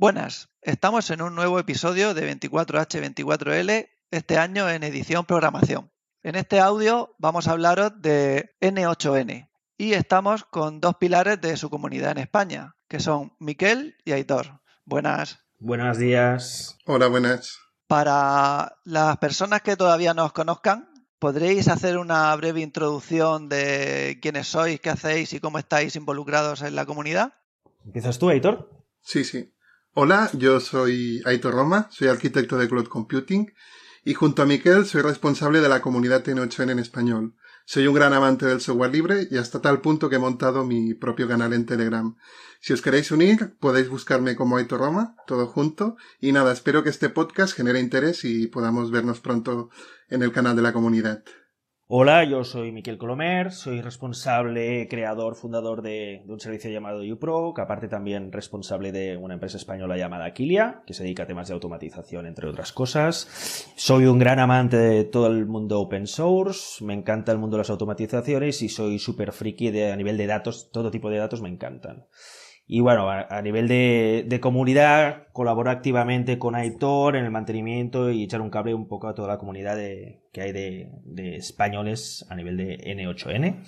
Buenas, estamos en un nuevo episodio de 24H24L, este año en edición programación. En este audio vamos a hablaros de N8N y estamos con dos pilares de su comunidad en España, que son Miquel y Aitor. Buenas. Buenos días. Hola, buenas. Para las personas que todavía no os conozcan, ¿podréis hacer una breve introducción de quiénes sois, qué hacéis y cómo estáis involucrados en la comunidad? ¿Empiezas tú, Aitor? Sí, sí. Hola, yo soy Aitor Roma, soy arquitecto de Cloud Computing y junto a Miquel soy responsable de la comunidad N8N en español. Soy un gran amante del software libre y hasta tal punto que he montado mi propio canal en Telegram. Si os queréis unir, podéis buscarme como Aitor Roma, todo junto. Y nada, espero que este podcast genere interés y podamos vernos pronto en el canal de la comunidad. Hola, yo soy Miquel Colomer, soy responsable, creador, fundador de, un servicio llamado UPro, que aparte también responsable de una empresa española llamada Aquilia, que se dedica a temas de automatización, entre otras cosas. Soy un gran amante de todo el mundo open source, me encanta el mundo de las automatizaciones y soy súper friki de, a nivel de datos, todo tipo de datos me encantan. Y bueno, a, nivel de, comunidad, colaboro activamente con Aitor en el mantenimiento y echar un cable un poco a toda la comunidad que hay de, españoles a nivel de N8N,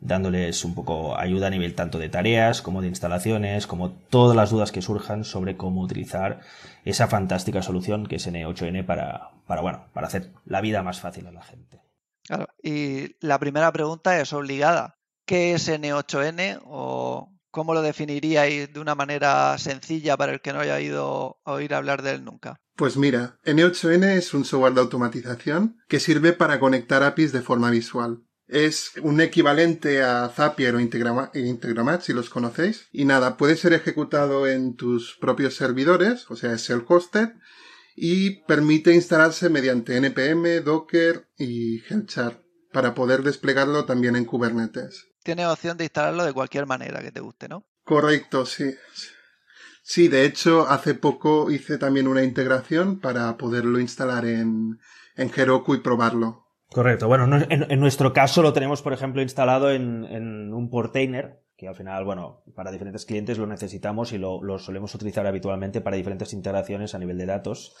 dándoles un poco ayuda a nivel tanto de tareas como de instalaciones, como todas las dudas que surjan sobre cómo utilizar esa fantástica solución que es N8N para, para, bueno, para hacer la vida más fácil a la gente. Claro, y la primera pregunta es obligada. ¿Qué es N8N o ¿Cómo lo definiríais de una manera sencilla para el que no haya ido a oír hablar de él nunca? Pues mira, N8N es un software de automatización que sirve para conectar APIs de forma visual. Es un equivalente a Zapier o Integromat, si los conocéis. Y nada, puede ser ejecutado en tus propios servidores, o sea, es self-hosted, y permite instalarse mediante NPM, Docker y Helchar para poder desplegarlo también en Kubernetes tienes opción de instalarlo de cualquier manera que te guste, ¿no? Correcto, sí. Sí, de hecho, hace poco hice también una integración para poderlo instalar en, en Heroku y probarlo. Correcto. Bueno, en, nuestro caso lo tenemos, por ejemplo, instalado en, en un portainer que al final, bueno, para diferentes clientes lo necesitamos y lo, lo, solemos utilizar habitualmente para diferentes integraciones a nivel de datos.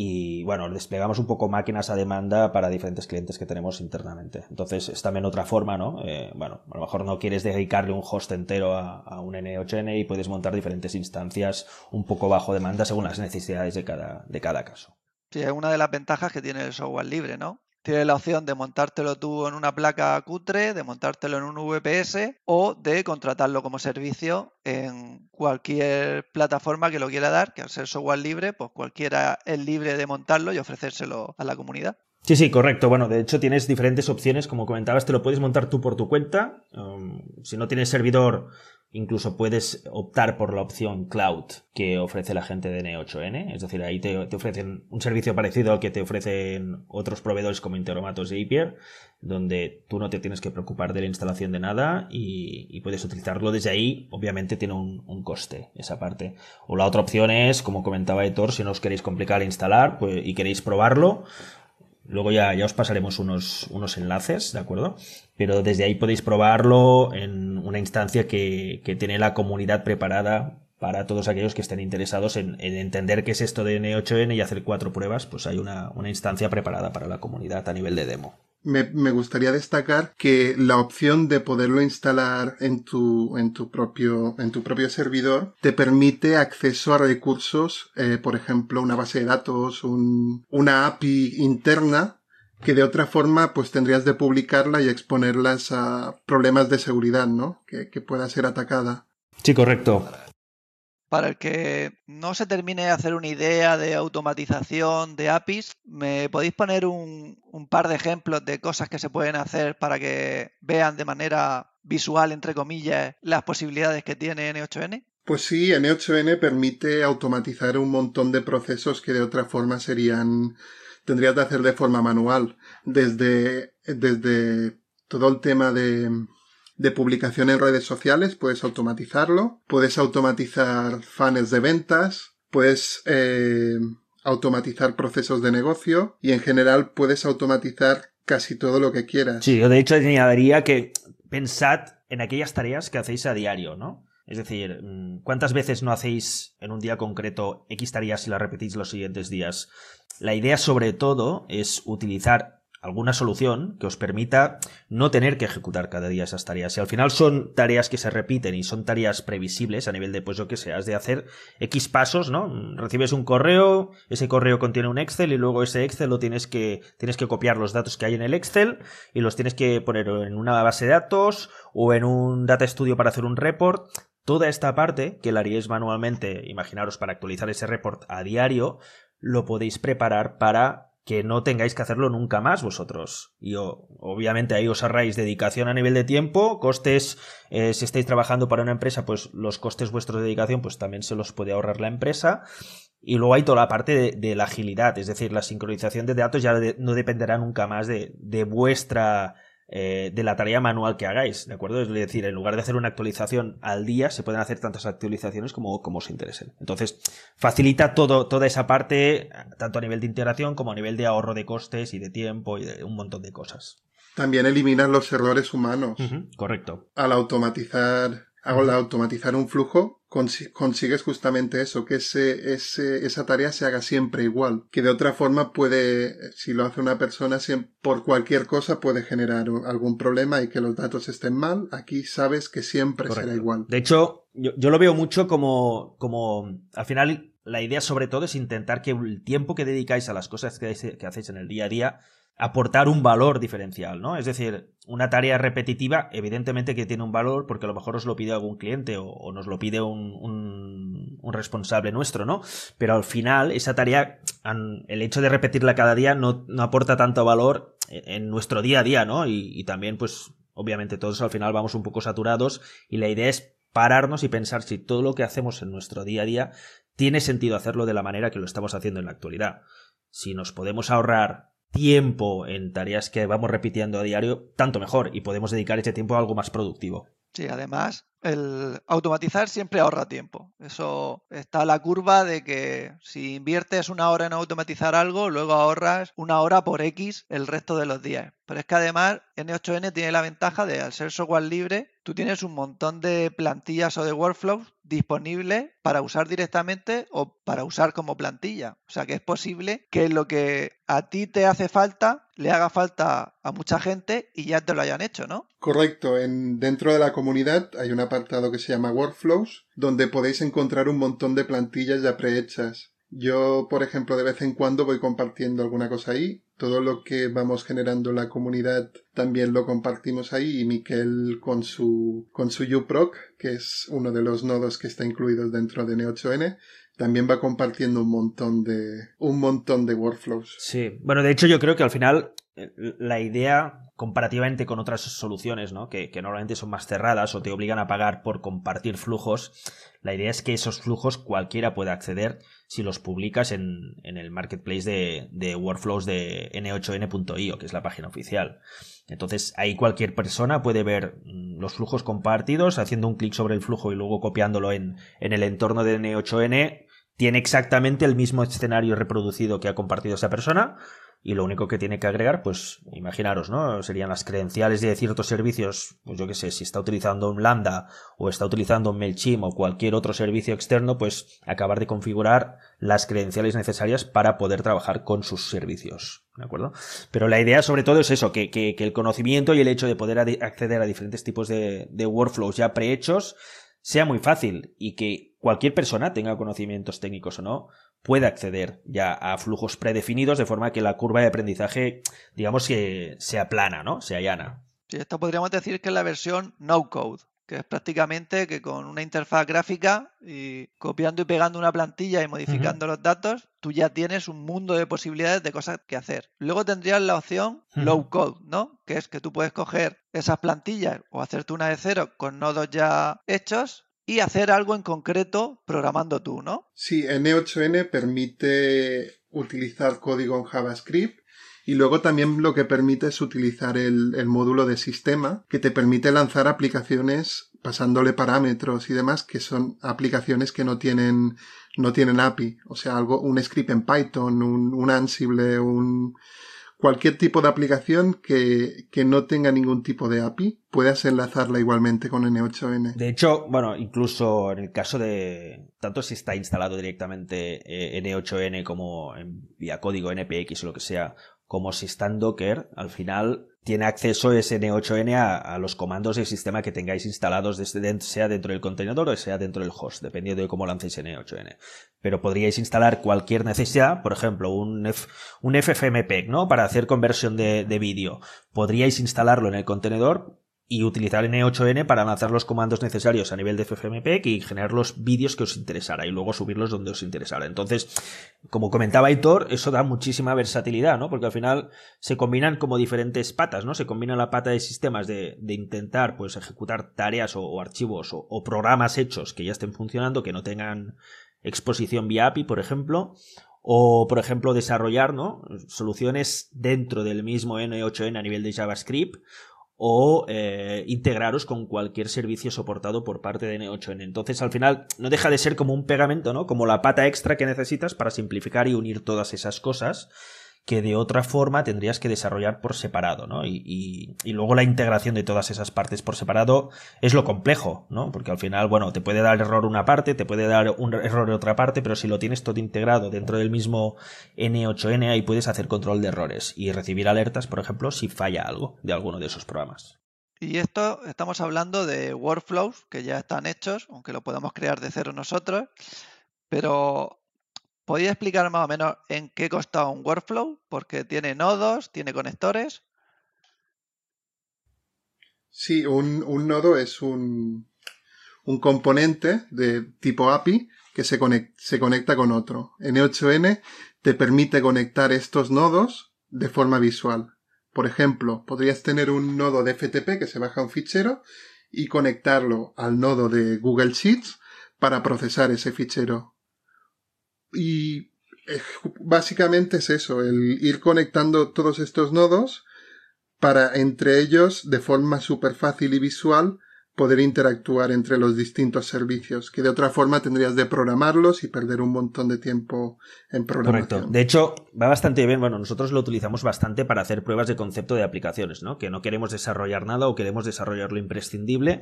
Y bueno, desplegamos un poco máquinas a demanda para diferentes clientes que tenemos internamente. Entonces es también otra forma, ¿no? Eh, bueno, a lo mejor no quieres dedicarle un host entero a, a, un N8N y puedes montar diferentes instancias un poco bajo demanda según las necesidades de cada, de cada caso. Sí, es una de las ventajas que tiene el software libre, ¿no? Tienes la opción de montártelo tú en una placa cutre, de montártelo en un VPS o de contratarlo como servicio en cualquier plataforma que lo quiera dar, que al ser software libre, pues cualquiera es libre de montarlo y ofrecérselo a la comunidad. Sí, sí, correcto. Bueno, de hecho tienes diferentes opciones, como comentabas, te lo puedes montar tú por tu cuenta. Um, si no tienes servidor, Incluso puedes optar por la opción cloud que ofrece la gente de N8N. Es decir, ahí te, ofrecen un servicio parecido al que te ofrecen otros proveedores como Interomatos y Zapier, donde tú no te tienes que preocupar de la instalación de nada y, puedes utilizarlo desde ahí. Obviamente tiene un, coste esa parte. O la otra opción es, como comentaba Héctor, si no os queréis complicar instalar pues, y queréis probarlo, Luego ya, ya os pasaremos unos, unos enlaces, ¿de acuerdo? Pero desde ahí podéis probarlo en una instancia que, que tiene la comunidad preparada para todos aquellos que estén interesados en, en, entender qué es esto de N8N y hacer cuatro pruebas, pues hay una, una instancia preparada para la comunidad a nivel de demo me, gustaría destacar que la opción de poderlo instalar en tu, en tu propio, en tu propio servidor te permite acceso a recursos, eh, por ejemplo, una base de datos, un, una API interna que de otra forma pues tendrías de publicarla y exponerlas a problemas de seguridad, ¿no? Que, que pueda ser atacada. Sí, correcto para el que no se termine de hacer una idea de automatización de APIs, ¿me podéis poner un, par de ejemplos de cosas que se pueden hacer para que vean de manera visual, entre comillas, las posibilidades que tiene N8N? Pues sí, N8N permite automatizar un montón de procesos que de otra forma serían tendrías de hacer de forma manual. Desde, desde todo el tema de de publicación en redes sociales, puedes automatizarlo, puedes automatizar funnels de ventas, puedes eh, automatizar procesos de negocio y en general puedes automatizar casi todo lo que quieras. Sí, yo de hecho añadiría que pensad en aquellas tareas que hacéis a diario, ¿no? Es decir, mm, ¿cuántas veces no hacéis en un día concreto X tareas y las repetís los siguientes días? La idea sobre todo es utilizar alguna solución que os permita no tener que ejecutar cada día esas tareas. Si al final son tareas que se repiten y son tareas previsibles a nivel de, pues yo que sé, has de hacer X pasos, ¿no? Recibes un correo, ese correo contiene un Excel y luego ese Excel lo tienes que, tienes que copiar los datos que hay en el Excel y los tienes que poner en una base de datos o en un Data Studio para hacer un report. Toda esta parte que la haríais manualmente, imaginaros para actualizar ese report a diario, lo podéis preparar para que no tengáis que hacerlo nunca más vosotros. Y obviamente ahí os ahorráis dedicación a nivel de tiempo, costes, eh, si estáis trabajando para una empresa, pues los costes vuestros de dedicación, pues también se los puede ahorrar la empresa. Y luego hay toda la parte de, la agilidad, es decir, la sincronización de datos ya no dependerá nunca más de, de vuestra eh, de la tarea manual que hagáis, ¿de acuerdo? Es decir, en lugar de hacer una actualización al día, se pueden hacer tantas actualizaciones como, como os interesen. Entonces, facilita todo, toda esa parte, tanto a nivel de integración como a nivel de ahorro de costes y de tiempo y de un montón de cosas. También eliminar los errores humanos. correcto. Al automatizar, al automatizar un flujo, consigues justamente eso, que ese, ese, esa tarea se haga siempre igual, que de otra forma puede, si lo hace una persona, por cualquier cosa puede generar algún problema y que los datos estén mal, aquí sabes que siempre será igual. De hecho, yo, yo, lo veo mucho como, como, al final, la idea sobre todo es intentar que el tiempo que dedicáis a las cosas que, que hacéis en el día a día aportar un valor diferencial, ¿no? Es decir, una tarea repetitiva, evidentemente que tiene un valor porque a lo mejor os lo pide algún cliente o, nos lo pide un, responsable nuestro, ¿no? Pero al final, esa tarea, el hecho de repetirla cada día no, no aporta tanto valor en nuestro día a día, ¿no? Y también, pues, obviamente todos al final vamos un poco saturados y la idea es pararnos y pensar si todo lo que hacemos en nuestro día a día tiene sentido hacerlo de la manera que lo estamos haciendo en la actualidad. Si nos podemos ahorrar tiempo en tareas que vamos repitiendo a diario, tanto mejor y podemos dedicar ese tiempo a algo más productivo. Sí, además, el automatizar siempre ahorra tiempo. Eso está la curva de que si inviertes una hora en automatizar algo, luego ahorras una hora por X el resto de los días. Pero es que además N8N tiene la ventaja de al ser software libre, tú tienes un montón de plantillas o de workflows disponibles para usar directamente o para usar como plantilla. O sea que es posible que lo que a ti te hace falta le haga falta a mucha gente y ya te lo hayan hecho, ¿no? Correcto. En, dentro de la comunidad hay un apartado que se llama Workflows, donde podéis encontrar un montón de plantillas ya prehechas. Yo, por ejemplo, de vez en cuando voy compartiendo alguna cosa ahí. Todo lo que vamos generando en la comunidad también lo compartimos ahí y Miquel con su, con su UPROC, que es uno de los nodos que está incluido dentro de N8N, también va compartiendo un montón de un montón de workflows. Sí, bueno, de hecho yo creo que al final eh, la idea comparativamente con otras soluciones, ¿no? Que, normalmente son más cerradas o te obligan a pagar por compartir flujos, la idea es que esos flujos cualquiera pueda acceder si los publicas en, el marketplace de, de workflows de n8n.io, que es la página oficial. Entonces ahí cualquier persona puede ver mm, los flujos compartidos, haciendo un clic sobre el flujo y luego copiándolo en, en el entorno de N8N, tiene exactamente el mismo escenario reproducido que ha compartido esa persona y lo único que tiene que agregar, pues imaginaros, ¿no? Serían las credenciales de ciertos servicios, pues yo qué sé, si está utilizando un Lambda o está utilizando un MailChimp o cualquier otro servicio externo, pues acabar de configurar las credenciales necesarias para poder trabajar con sus servicios, ¿de acuerdo? Pero la idea sobre todo es eso, que, que, el conocimiento y el hecho de poder acceder a diferentes tipos de, de workflows ya prehechos sea muy fácil y que cualquier persona, tenga conocimientos técnicos o no, pueda acceder ya a flujos predefinidos de forma que la curva de aprendizaje, digamos que se aplana, ¿no? Se allana. Sí, esto podríamos decir que es la versión no code, que es prácticamente que con una interfaz gráfica y copiando y pegando una plantilla y modificando los datos, tú ya tienes un mundo de posibilidades de cosas que hacer. Luego tendrías la opción low code, ¿no? Que es que tú puedes coger esas plantillas o hacerte una de cero con nodos ya hechos y hacer algo en concreto programando tú, ¿no? Sí, N8N permite utilizar código en JavaScript y luego también lo que permite es utilizar el, módulo de sistema que te permite lanzar aplicaciones pasándole parámetros y demás que son aplicaciones que no tienen, no tienen API. O sea, algo, un script en Python, un, un Ansible, un, cualquier tipo de aplicación que, que, no tenga ningún tipo de API, puedas enlazarla igualmente con N8N. De hecho, bueno, incluso en el caso de, tanto si está instalado directamente eh, N8N como en, vía código NPX o lo que sea, como si está en Docker, al final tiene acceso ese N8N a, los comandos del sistema que tengáis instalados, sea dentro del contenedor o sea dentro del host, dependiendo de cómo lancéis N8N. Pero podríais instalar cualquier necesidad, por ejemplo, un, un FFmpeg, ¿no? Para hacer conversión de, de vídeo. Podríais instalarlo en el contenedor y utilizar N8N para lanzar los comandos necesarios a nivel de FFmpeg y generar los vídeos que os interesara y luego subirlos donde os interesara. Entonces, como comentaba Hitor, eso da muchísima versatilidad, ¿no? Porque al final se combinan como diferentes patas, ¿no? Se combina la pata de sistemas de, intentar, pues, ejecutar tareas o, archivos o, o programas hechos que ya estén funcionando, que no tengan exposición vía API, por ejemplo, o, por ejemplo, desarrollar ¿no? soluciones dentro del mismo N8N a nivel de JavaScript o eh, integraros con cualquier servicio soportado por parte de N8N. Entonces, al final, no deja de ser como un pegamento, ¿no? Como la pata extra que necesitas para simplificar y unir todas esas cosas que de otra forma tendrías que desarrollar por separado, ¿no? Y, luego la integración de todas esas partes por separado es lo complejo, ¿no? Porque al final, bueno, te puede dar error una parte, te puede dar un error otra parte, pero si lo tienes todo integrado dentro del mismo N8N, ahí puedes hacer control de errores y recibir alertas, por ejemplo, si falla algo de alguno de esos programas. Y esto estamos hablando de workflows que ya están hechos, aunque lo podamos crear de cero nosotros, pero ¿Podría explicar más o menos en qué consta un workflow? Porque tiene nodos, tiene conectores. Sí, un, nodo es un, componente de tipo API que se, se conecta con otro. N8N te permite conectar estos nodos de forma visual. Por ejemplo, podrías tener un nodo de FTP que se baja un fichero y conectarlo al nodo de Google Sheets para procesar ese fichero y eh, básicamente es eso, el ir conectando todos estos nodos para entre ellos, de forma súper fácil y visual, poder interactuar entre los distintos servicios, que de otra forma tendrías de programarlos y perder un montón de tiempo en programación. Correcto. De hecho, va bastante bien. Bueno, nosotros lo utilizamos bastante para hacer pruebas de concepto de aplicaciones, ¿no? Que no queremos desarrollar nada o queremos desarrollar lo imprescindible.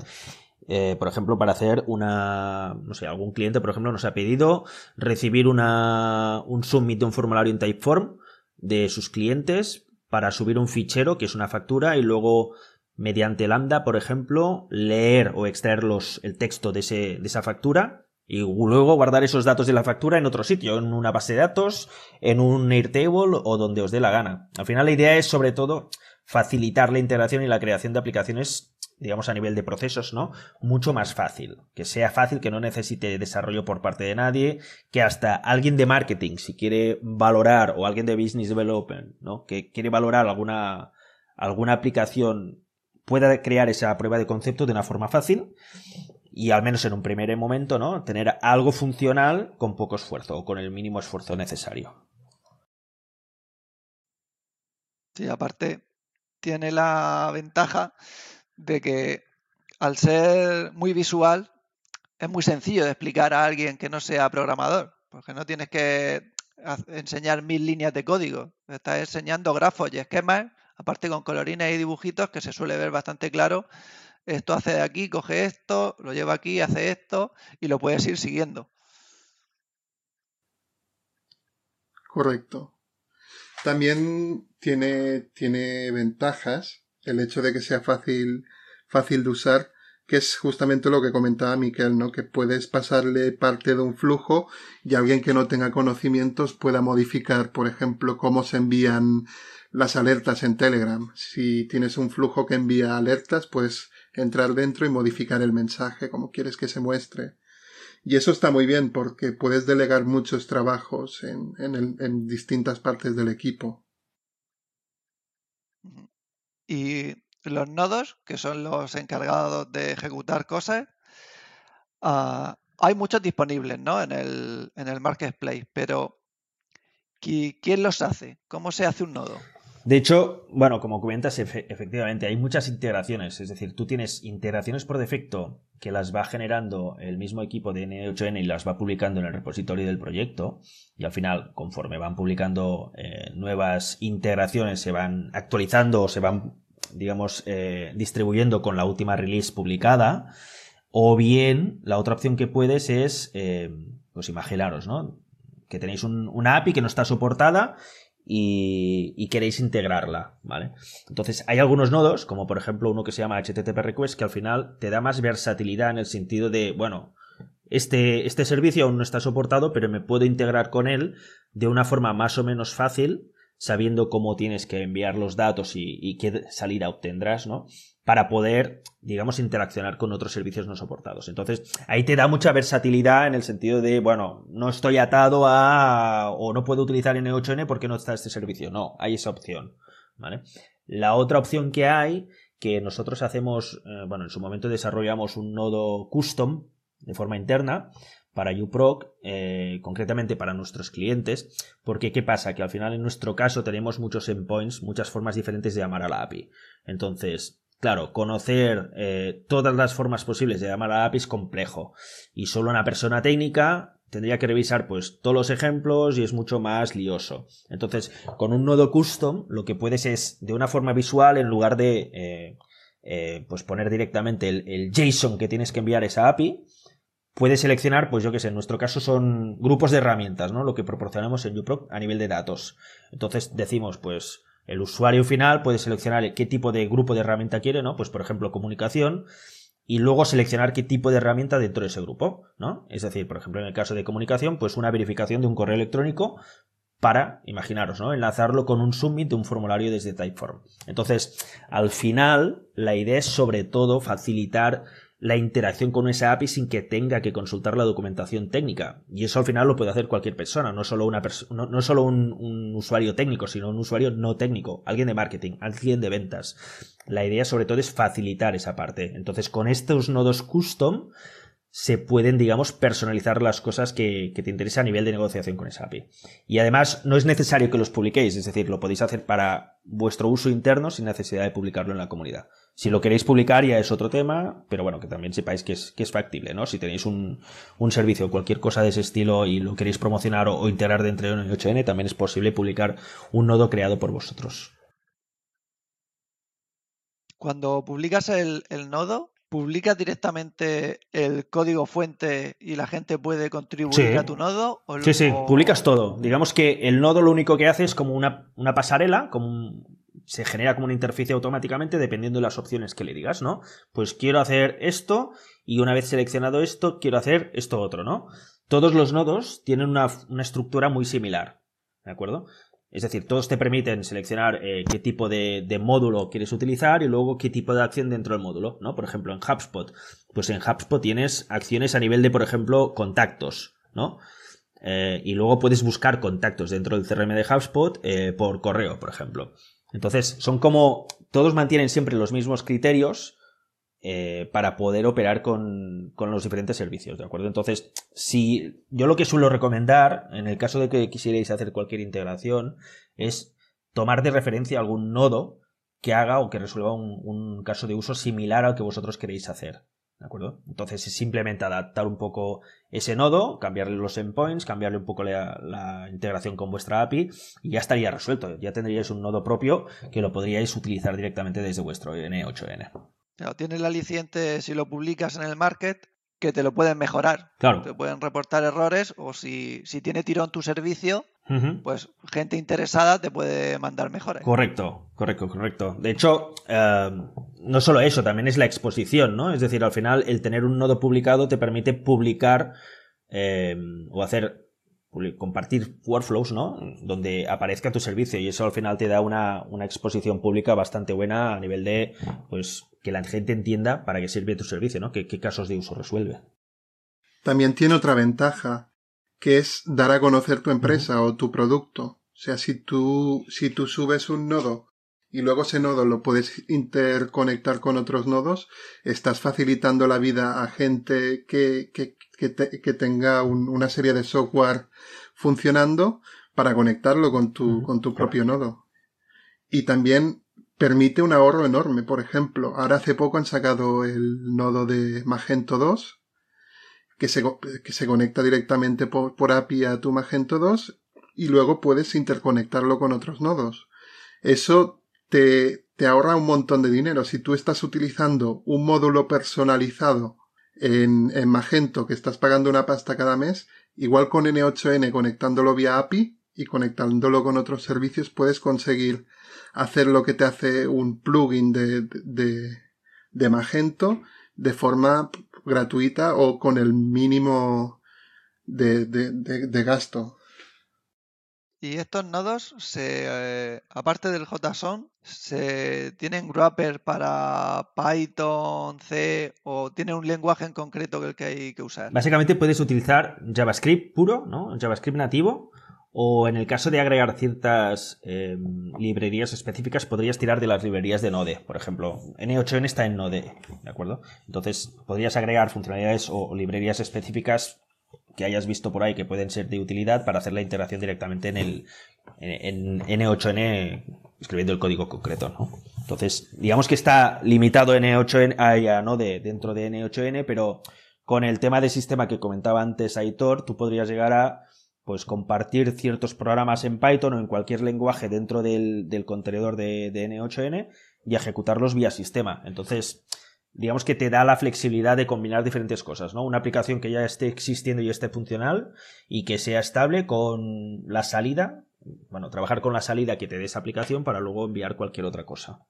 Eh, por ejemplo, para hacer una, no sé, algún cliente, por ejemplo, nos ha pedido recibir una, un submit de un formulario en Typeform de sus clientes para subir un fichero que es una factura y luego mediante lambda, por ejemplo, leer o extraer los, el texto de, ese, de esa factura y luego guardar esos datos de la factura en otro sitio, en una base de datos, en un Airtable o donde os dé la gana. Al final la idea es sobre todo facilitar la integración y la creación de aplicaciones digamos a nivel de procesos, ¿no? Mucho más fácil, que sea fácil, que no necesite desarrollo por parte de nadie, que hasta alguien de marketing, si quiere valorar, o alguien de business development, ¿no? Que quiere valorar alguna, alguna aplicación pueda crear esa prueba de concepto de una forma fácil y al menos en un primer momento, ¿no? Tener algo funcional con poco esfuerzo o con el mínimo esfuerzo necesario. Sí, aparte tiene la ventaja de que al ser muy visual es muy sencillo de explicar a alguien que no sea programador, porque no tienes que enseñar mil líneas de código, estás enseñando grafos y esquemas aparte con colorines y dibujitos que se suele ver bastante claro. Esto hace de aquí, coge esto, lo lleva aquí, hace esto y lo puedes ir siguiendo. Correcto. También tiene, tiene ventajas el hecho de que sea fácil, fácil de usar, que es justamente lo que comentaba Miquel, ¿no? Que puedes pasarle parte de un flujo y alguien que no tenga conocimientos pueda modificar, por ejemplo, cómo se envían las alertas en Telegram. Si tienes un flujo que envía alertas, puedes entrar dentro y modificar el mensaje como quieres que se muestre. Y eso está muy bien porque puedes delegar muchos trabajos en, en distintas partes del equipo. Y los nodos, que son los encargados de ejecutar cosas, ah, hay muchos disponibles ¿no? en, el, en el marketplace, pero ¿quién los hace? ¿Cómo se hace un nodo? De hecho, bueno, como comentas, efectivamente, hay muchas integraciones. Es decir, tú tienes integraciones por defecto que las va generando el mismo equipo de N8N y las va publicando en el repositorio del proyecto. Y al final, conforme van publicando eh, nuevas integraciones, se van actualizando o se van, digamos, eh, distribuyendo con la última release publicada. O bien, la otra opción que puedes es, eh, pues imaginaros, ¿no? Que tenéis una API que no está soportada y, queréis integrarla, ¿vale? Entonces, hay algunos nodos, como por ejemplo uno que se llama HTTP Request, que al final te da más versatilidad en el sentido de, bueno, este, este servicio aún no está soportado, pero me puedo integrar con él de una forma más o menos fácil, sabiendo cómo tienes que enviar los datos y, qué salida obtendrás, ¿no? para poder, digamos, interaccionar con otros servicios no soportados. Entonces, ahí te da mucha versatilidad en el sentido de, bueno, no estoy atado a o no puedo utilizar N8N porque no está este servicio. No, hay esa opción, ¿vale? La otra opción que hay, que nosotros hacemos, eh, bueno, en su momento desarrollamos un nodo custom de forma interna para UPROC, eh, concretamente para nuestros clientes, porque ¿qué pasa? Que al final en nuestro caso tenemos muchos endpoints, muchas formas diferentes de llamar a la API. Entonces, Claro, conocer eh, todas las formas posibles de llamar a la API es complejo. Y solo una persona técnica tendría que revisar pues todos los ejemplos y es mucho más lioso. Entonces, con un nodo custom, lo que puedes es de una forma visual, en lugar de eh, pues poner directamente el, JSON que tienes que enviar esa API, puedes seleccionar, pues yo que sé, en nuestro caso son grupos de herramientas, ¿no? Lo que proporcionamos en UPROC a nivel de datos. Entonces decimos, pues, el usuario final puede seleccionar qué tipo de grupo de herramienta quiere, ¿no? Pues por ejemplo, comunicación, y luego seleccionar qué tipo de herramienta dentro de ese grupo, ¿no? Es decir, por ejemplo, en el caso de comunicación, pues una verificación de un correo electrónico para, imaginaros, ¿no? Enlazarlo con un submit de un formulario desde Typeform. Entonces, al final, la idea es sobre todo facilitar la interacción con esa API sin que tenga que consultar la documentación técnica. Y eso al final lo puede hacer cualquier persona, no solo, una no, no solo un, un, usuario técnico, sino un usuario no técnico, alguien de marketing, alguien de ventas. La idea sobre todo es facilitar esa parte. Entonces con estos nodos custom se pueden, digamos, personalizar las cosas que, te interesa a nivel de negociación con esa API. Y además no es necesario que los publiquéis, es decir, lo podéis hacer para vuestro uso interno sin necesidad de publicarlo en la comunidad. Si lo queréis publicar ya es otro tema, pero bueno, que también sepáis que es, que es factible, ¿no? Si tenéis un, servicio o cualquier cosa de ese estilo y lo queréis promocionar o, integrar dentro de 8N, también es posible publicar un nodo creado por vosotros. Cuando publicas el nodo, ¿Publicas directamente el código fuente y la gente puede contribuir a tu nodo? sí, sí, publicas todo. Digamos que el nodo lo único que hace es como una, pasarela, como se genera como una interfaz automáticamente dependiendo de las opciones que le digas, ¿no? Pues quiero hacer esto y una vez seleccionado esto, quiero hacer esto otro, ¿no? Todos los nodos tienen una, una estructura muy similar, ¿de acuerdo? Es decir, todos te permiten seleccionar eh, qué tipo de, módulo quieres utilizar y luego qué tipo de acción dentro del módulo, ¿no? Por ejemplo, en HubSpot, pues en HubSpot tienes acciones a nivel de, por ejemplo, contactos, ¿no? Eh, y luego puedes buscar contactos dentro del CRM de HubSpot eh, por correo, por ejemplo. Entonces, son como, todos mantienen siempre los mismos criterios, eh, para poder operar con, los diferentes servicios, ¿de acuerdo? Entonces, si yo lo que suelo recomendar, en el caso de que quisierais hacer cualquier integración, es tomar de referencia algún nodo que haga o que resuelva un, caso de uso similar al que vosotros queréis hacer. ¿De acuerdo? Entonces es simplemente adaptar un poco ese nodo, cambiarle los endpoints, cambiarle un poco la, la, integración con vuestra API y ya estaría resuelto. Ya tendríais un nodo propio que lo podríais utilizar directamente desde vuestro N8N. Claro, tienes el aliciente si lo publicas en el market que te lo pueden mejorar. Claro. Te pueden reportar errores o si, si tiene tirón tu servicio, pues gente interesada te puede mandar mejores. Correcto, correcto, correcto. De hecho, eh, no solo eso, también es la exposición, ¿no? Es decir, al final el tener un nodo publicado te permite publicar eh, o hacer compartir workflows, ¿no? Donde aparezca tu servicio y eso al final te da una, una exposición pública bastante buena a nivel de, pues, que la gente entienda para qué sirve tu servicio, ¿no? ¿Qué, casos de uso resuelve? También tiene otra ventaja, que es dar a conocer tu empresa o tu producto. O sea, si tú, si tú subes un nodo y luego ese nodo lo puedes interconectar con otros nodos, estás facilitando la vida a gente que, que, que, tenga una serie de software funcionando para conectarlo con tu, con tu propio nodo. Y también permite un ahorro enorme. Por ejemplo, ahora hace poco han sacado el nodo de Magento 2, que se, que se conecta directamente por, por API a tu Magento 2 y luego puedes interconectarlo con otros nodos. Eso te, te ahorra un montón de dinero. Si tú estás utilizando un módulo personalizado en, en Magento que estás pagando una pasta cada mes, igual con N8N conectándolo vía API y conectándolo con otros servicios puedes conseguir hacer lo que te hace un plugin de, de, de Magento de forma gratuita o con el mínimo de, de, de gasto. Y estos nodos, se, eh, aparte del JSON, se tienen wrapper para Python, C o tiene un lenguaje en concreto que el que hay que usar. Básicamente puedes utilizar JavaScript puro, ¿no? JavaScript nativo. O en el caso de agregar ciertas eh, librerías específicas, podrías tirar de las librerías de Node. Por ejemplo, N8N está en Node, ¿de acuerdo? Entonces, podrías agregar funcionalidades o librerías específicas que hayas visto por ahí que pueden ser de utilidad para hacer la integración directamente en el en, N8N escribiendo el código concreto, ¿no? Entonces, digamos que está limitado N8N a, ¿no? De, dentro de N8N, pero con el tema de sistema que comentaba antes Aitor, tú podrías llegar a pues compartir ciertos programas en Python o en cualquier lenguaje dentro del, del contenedor de, de N8N y ejecutarlos vía sistema. Entonces, digamos que te da la flexibilidad de combinar diferentes cosas, ¿no? Una aplicación que ya esté existiendo y esté funcional y que sea estable con la salida, bueno, trabajar con la salida que te dé esa aplicación para luego enviar cualquier otra cosa.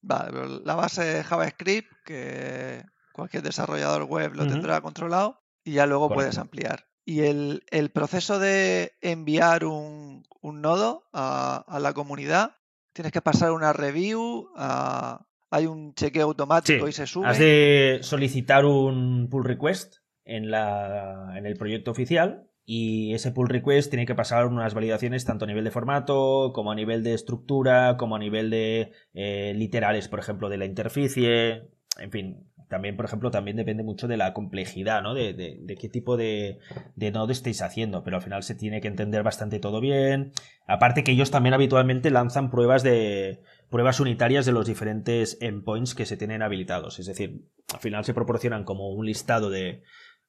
Vale, la base JavaScript, que cualquier desarrollador web lo tendrá controlado y ya luego puedes ampliar. Y el, proceso de enviar un, nodo a, a, la comunidad, tienes que pasar una review, a, hay un chequeo automático y se sube. Has de solicitar un pull request en, la, en el proyecto oficial y ese pull request tiene que pasar unas validaciones tanto a nivel de formato como a nivel de estructura como a nivel de eh, literales, por ejemplo, de la interficie, en fin. También, por ejemplo, también depende mucho de la complejidad, ¿no? De, de, qué tipo de, de nodo estéis haciendo, pero al final se tiene que entender bastante todo bien. Aparte que ellos también habitualmente lanzan pruebas de, pruebas unitarias de los diferentes endpoints que se tienen habilitados. Es decir, al final se proporcionan como un listado de,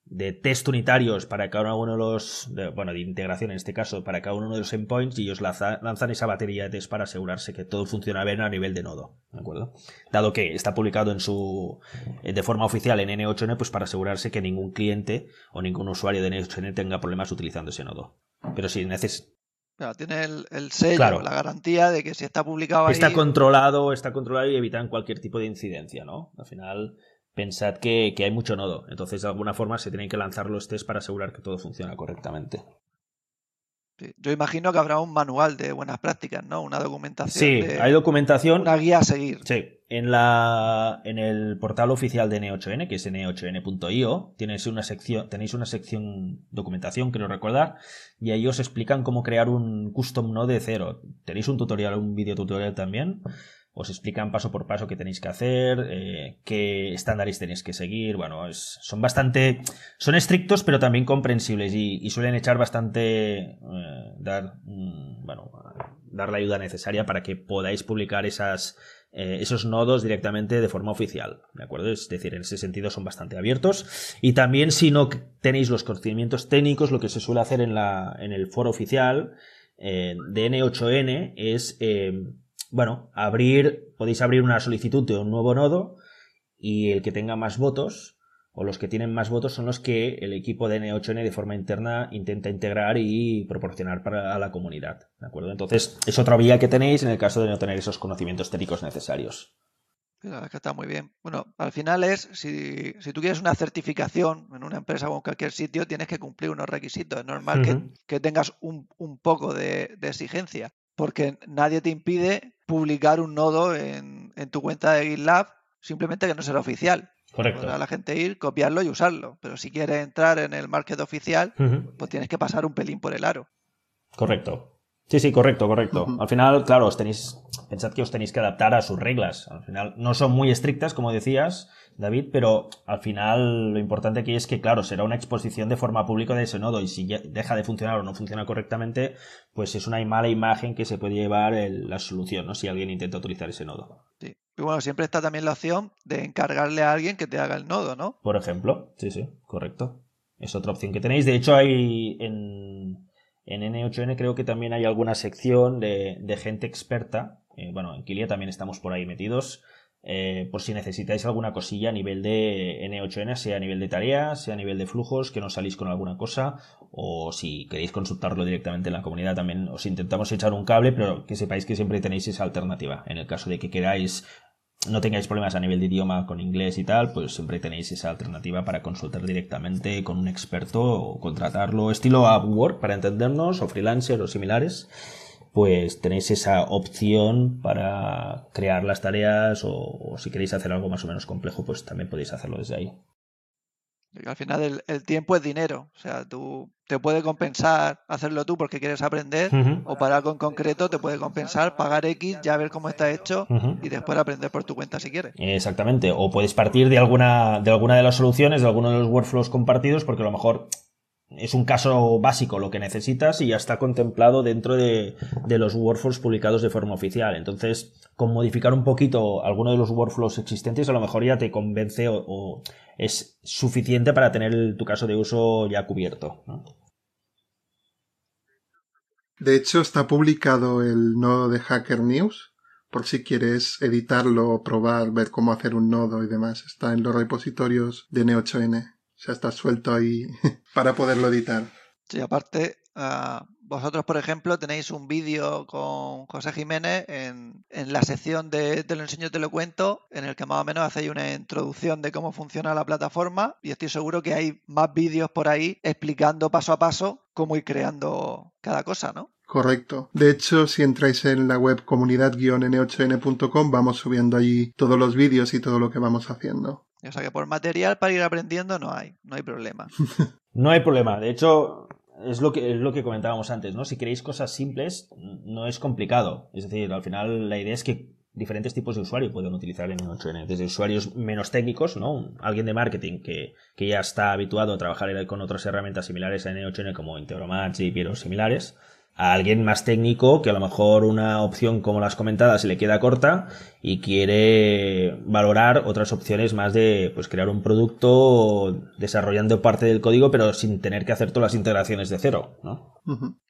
de test unitarios para cada uno de los, bueno, de integración en este caso, para cada uno de los endpoints y ellos lanzan esa batería de test para asegurarse que todo funciona bien a nivel de nodo, ¿de acuerdo? Dado que está publicado en su, eh, de forma oficial en N8N, pues para asegurarse que ningún cliente o ningún usuario de N8N tenga problemas utilizando ese nodo. Pero si tiene el, sello, la garantía de que si está publicado ahí... Está controlado, está controlado y evitan cualquier tipo de incidencia, ¿no? Al final, pensad que, que hay mucho nodo. Entonces, de alguna forma, se tienen que lanzar los test para asegurar que todo funciona correctamente. Yo imagino que habrá un manual de buenas prácticas, ¿no? Una documentación. Sí, hay documentación. Una guía a seguir. Sí. En, la, en el portal oficial de N8N, que es n8n.io, tenéis una sección, documentación, creo recordar, y ahí os explican cómo crear un custom node de cero. Tenéis un tutorial, un video tutorial también os explican paso por paso qué tenéis que hacer, eh, qué estándares tenéis que seguir. Bueno, son bastante. Son estrictos, pero también comprensibles y, suelen echar bastante. Eh, dar. bueno, dar la ayuda necesaria para que podáis publicar esas, eh, esos nodos directamente de forma oficial. ¿De acuerdo? Es decir, en ese sentido son bastante abiertos. Y también, si no tenéis los conocimientos técnicos, lo que se suele hacer en, la, en el foro oficial de N8N es bueno, abrir, podéis abrir una solicitud de un nuevo nodo y el que tenga más votos o los que tienen más votos son los que el equipo de N8N de forma interna intenta integrar y proporcionar para la comunidad. ¿De acuerdo? Entonces, es otra vía que tenéis en el caso de no tener esos conocimientos técnicos necesarios. Claro, que está muy bien. Bueno, al final es, si, tú quieres una certificación en una empresa o en cualquier sitio, tienes que cumplir unos requisitos. Es normal que, tengas un, poco de, exigencia porque nadie te impide publicar un nodo en, tu cuenta de GitLab, simplemente que no será oficial. Correcto. Para la gente ir, copiarlo y usarlo. Pero si quieres entrar en el market oficial, pues tienes que pasar un pelín por el aro. Correcto. Sí, sí, correcto, correcto. Al final, claro, os tenéis, pensad que os tenéis que adaptar a sus reglas. Al final, no son muy estrictas, como decías, David, pero al final lo importante aquí es que, claro, será una exposición de forma pública de ese nodo y si deja de funcionar o no funciona correctamente, pues es una mala imagen que se puede llevar la solución, ¿no? Si alguien intenta utilizar ese nodo. Y bueno, siempre está también la opción de encargarle a alguien que te haga el nodo, ¿no? Por ejemplo, sí, sí, correcto. Es otra opción que tenéis. De hecho, hay en, en N8N creo que también hay alguna sección de, de gente experta. Eh, bueno, en Kilia también estamos por ahí metidos eh, por si necesitáis alguna cosilla a nivel de N8N, sea a nivel de tareas, sea a nivel de flujos, que no salís con alguna cosa, o si queréis consultarlo directamente en la comunidad, también os intentamos echar un cable, pero que sepáis que siempre tenéis esa alternativa. En el caso de que queráis no tengáis problemas a nivel de idioma con inglés y tal, pues siempre tenéis esa alternativa para consultar directamente con un experto o contratarlo, estilo Upwork para entendernos, o freelancer o similares pues tenéis esa opción para crear las tareas o, si queréis hacer algo más o menos complejo, pues también podéis hacerlo desde ahí. Al final el, tiempo es dinero, o sea, tú te puede compensar hacerlo tú porque quieres aprender o para algo en concreto te puede compensar pagar X, ya ver cómo está hecho y después aprender por tu cuenta si quieres. Exactamente, o puedes partir de alguna de alguna de las soluciones, de alguno de los workflows compartidos porque a lo mejor es un caso básico lo que necesitas y ya está contemplado dentro de, los workflows publicados de forma oficial. Entonces, con modificar un poquito alguno de los workflows existentes, a lo mejor ya te convence o, es suficiente para tener tu caso de uso ya cubierto. De hecho, está publicado el nodo de Hacker News, por si quieres editarlo, probar, ver cómo hacer un nodo y demás. Está en los repositorios de N8N. Sea, está suelto ahí para poderlo editar. Sí, aparte, ah, vosotros, por ejemplo, tenéis un vídeo con José Jiménez en, la sección de Te lo enseño, te lo cuento, en el que más o menos hacéis una introducción de cómo funciona la plataforma y estoy seguro que hay más vídeos por ahí explicando paso a paso cómo ir creando cada cosa, ¿no? Correcto. De hecho, si entráis en la web comunidad-n8n.com, vamos subiendo allí todos los vídeos y todo lo que vamos haciendo. O sea que por material para ir aprendiendo no hay, no hay problema. no hay problema. De hecho, es lo que es lo que comentábamos antes, ¿no? Si queréis cosas simples, no es complicado. Es decir, al final la idea es que diferentes tipos de usuario pueden utilizar n 8N. Desde usuarios menos técnicos, ¿no? Alguien de marketing que, que ya está habituado a trabajar con otras herramientas similares a N8N como Integromat y Piero similares a alguien más técnico que a lo mejor una opción como las comentadas se le queda corta y quiere valorar otras opciones más de pues crear un producto desarrollando parte del código pero sin tener que hacer todas las integraciones de cero, ¿no?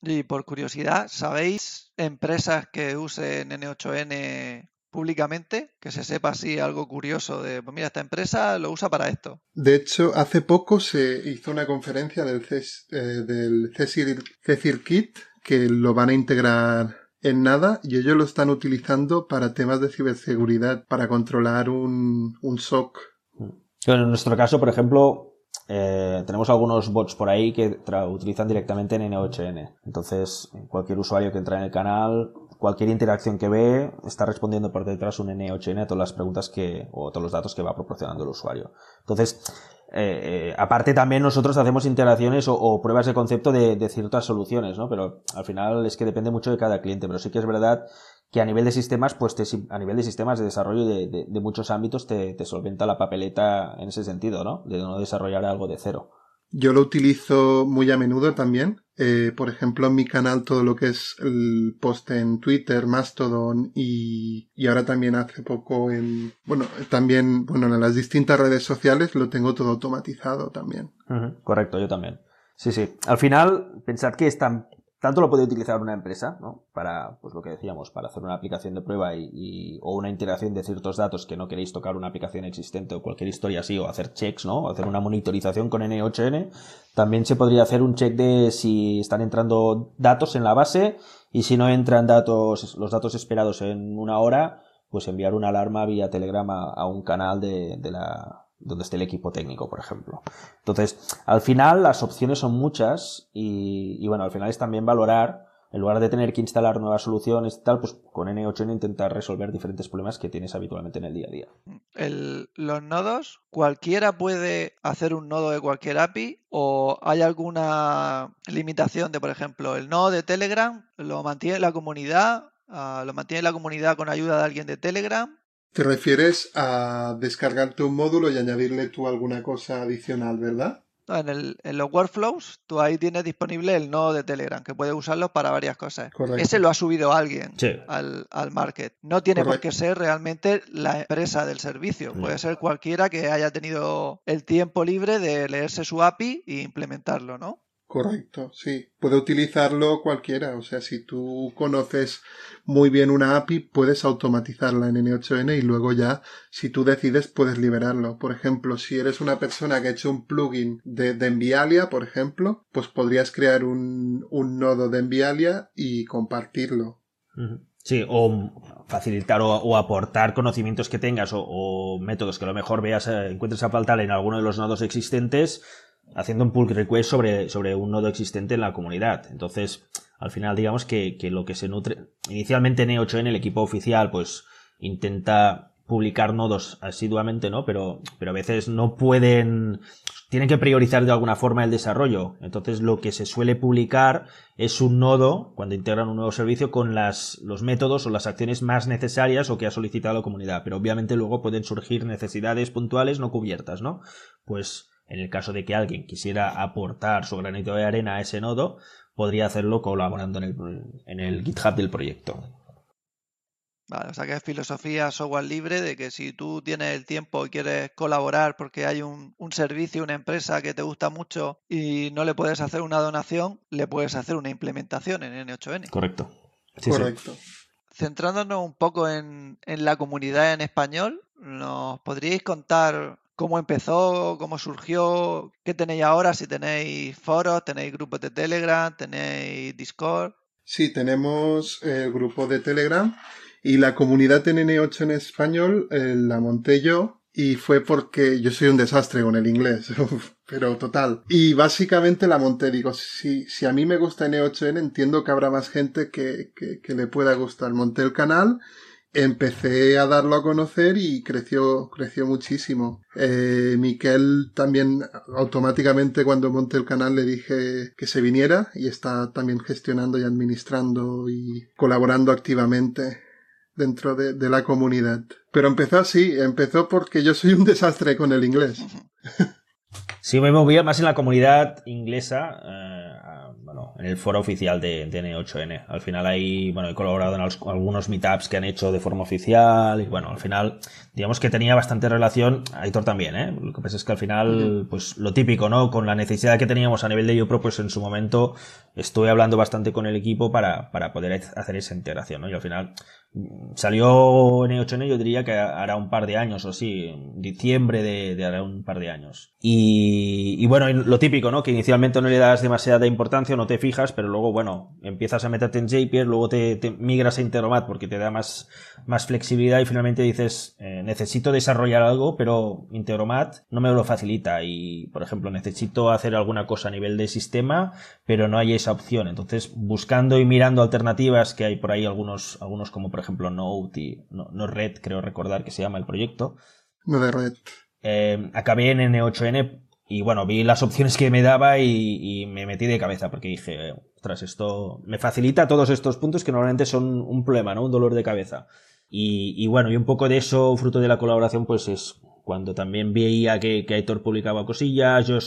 Y por curiosidad, ¿sabéis empresas que usen N8N públicamente, que se sepa así algo curioso de, pues mira, esta empresa lo usa para esto. De hecho, hace poco se hizo una conferencia del, CES, eh, del Cecil Kit, que lo van a integrar en nada y ellos lo están utilizando para temas de ciberseguridad, para controlar un, un SOC. En nuestro caso, por ejemplo, eh, tenemos algunos bots por ahí que utilizan directamente en N8N. Entonces, cualquier usuario que entra en el canal, cualquier interacción que ve, está respondiendo por detrás un N8N a todas las preguntas que, o todos los datos que va proporcionando el usuario. Entonces, eh, eh, aparte también nosotros hacemos integraciones o, pruebas de concepto de, ciertas soluciones, ¿no? Pero al final es que depende mucho de cada cliente, pero sí que es verdad que a nivel de sistemas, pues a nivel de sistemas de desarrollo de, muchos ámbitos te, te, solventa la papeleta en ese sentido, ¿no? De no desarrollar algo de cero. Yo lo utilizo muy a menudo también. Eh, por ejemplo, en mi canal todo lo que es el post en Twitter, Mastodon y, y ahora también hace poco en, bueno, también, bueno, en las distintas redes sociales lo tengo todo automatizado también. Correcto, yo también. Sí, sí. Al final, pensad que es tan tanto lo puede utilizar una empresa, ¿no? Para, pues lo que decíamos, para hacer una aplicación de prueba y, o una integración de ciertos datos que no queréis tocar una aplicación existente o cualquier historia así, o hacer checks, ¿no? O hacer una monitorización con N8N. También se podría hacer un check de si están entrando datos en la base y si no entran datos, los datos esperados en una hora, pues enviar una alarma vía telegrama a un canal de la, donde esté el equipo técnico, por ejemplo. Entonces, al final las opciones son muchas y, bueno, al final es también valorar, en lugar de tener que instalar nuevas soluciones y tal, pues con N8N intentar resolver diferentes problemas que tienes habitualmente en el día a día. los nodos, ¿cualquiera puede hacer un nodo de cualquier API o hay alguna limitación de, por ejemplo, el nodo de Telegram lo mantiene la comunidad, ah, lo mantiene la comunidad con ayuda de alguien de Telegram Te refieres a descargarte un módulo y añadirle tú alguna cosa adicional, ¿verdad? en, el, en, los workflows, tú ahí tienes disponible el nodo de Telegram, que puedes usarlo para varias cosas. Ese lo ha subido alguien al, al, market. No tiene por qué ser realmente la empresa del servicio. Puede ser cualquiera que haya tenido el tiempo libre de leerse su API e implementarlo, ¿no? Correcto, sí. Puede utilizarlo cualquiera. O sea, si tú conoces muy bien una API, puedes automatizarla en N8N y luego ya, si tú decides, puedes liberarlo. Por ejemplo, si eres una persona que ha hecho un plugin de, Envialia, por ejemplo, pues podrías crear un, un nodo de Envialia y compartirlo. Sí, o facilitar o, aportar conocimientos que tengas o, métodos que a lo mejor veas, eh, encuentres a faltar en alguno de los nodos existentes haciendo un pull request sobre, sobre un nodo existente en la comunidad. Entonces, al final, digamos que, que lo que se nutre. Inicialmente en E8N, el equipo oficial, pues intenta publicar nodos asiduamente, ¿no? Pero, pero a veces no pueden, tienen que priorizar de alguna forma el desarrollo. Entonces lo que se suele publicar es un nodo, cuando integran un nuevo servicio, con las, los métodos o las acciones más necesarias o que ha solicitado la comunidad. Pero obviamente luego pueden surgir necesidades puntuales no cubiertas, ¿no? Pues en el caso de que alguien quisiera aportar su granito de arena a ese nodo, podría hacerlo colaborando en el, en el GitHub del proyecto. Vale, o sea que es filosofía software libre de que si tú tienes el tiempo y quieres colaborar porque hay un, un, servicio, una empresa que te gusta mucho y no le puedes hacer una donación, le puedes hacer una implementación en N8N. Correcto. Correcto. Centrándonos un poco en, en la comunidad en español, ¿nos podríais contar cómo empezó, cómo surgió, qué tenéis ahora, si tenéis foros, tenéis grupos de Telegram, tenéis Discord. Sí, tenemos el grupo de Telegram y la comunidad NN8 en español eh, la monté yo y fue porque yo soy un desastre con el inglés, pero total. Y básicamente la monté, digo, si, si a mí me gusta N8N, entiendo que habrá más gente que, que, que le pueda gustar. Monté el canal empecé a darlo a conocer y creció, creció muchísimo. Eh, Miquel también automáticamente cuando monté el canal le dije que se viniera y está también gestionando y administrando y colaborando activamente dentro de, de la comunidad. Pero empezó así, empezó porque yo soy un desastre con el inglés. Sí, me movía más en la comunidad inglesa. Eh en el foro oficial de, N8N. Al final ahí, bueno, he colaborado en algunos meetups que han hecho de forma oficial y bueno, al final, digamos que tenía bastante relación, Aitor también, ¿eh? Lo que pasa es que al final, pues lo típico, ¿no? Con la necesidad que teníamos a nivel de YoPro, pues en su momento estuve hablando bastante con el equipo para, para poder hacer esa integración, ¿no? Y al final, Salió en 8 n yo diría que hará un par de años o sí, en diciembre de, hará un par de años. Y, bueno, lo típico, ¿no? Que inicialmente no le das demasiada importancia, no te fijas, pero luego, bueno, empiezas a meterte en Zapier, luego te, migras a Interomat porque te da más, más flexibilidad y finalmente dices, eh, necesito desarrollar algo, pero Integromat no me lo facilita y, por ejemplo, necesito hacer alguna cosa a nivel de sistema, pero no hay esa opción. Entonces, buscando y mirando alternativas, que hay por ahí algunos, algunos como por ejemplo Node y no, Red, creo recordar que se llama el proyecto. No de Red. Eh, acabé en N8N y bueno, vi las opciones que me daba y, me metí de cabeza porque dije, ostras, esto me facilita todos estos puntos que normalmente son un problema, ¿no? Un dolor de cabeza. Y, bueno, y un poco de eso, fruto de la colaboración, pues es cuando también veía que, que Aitor publicaba cosillas, yo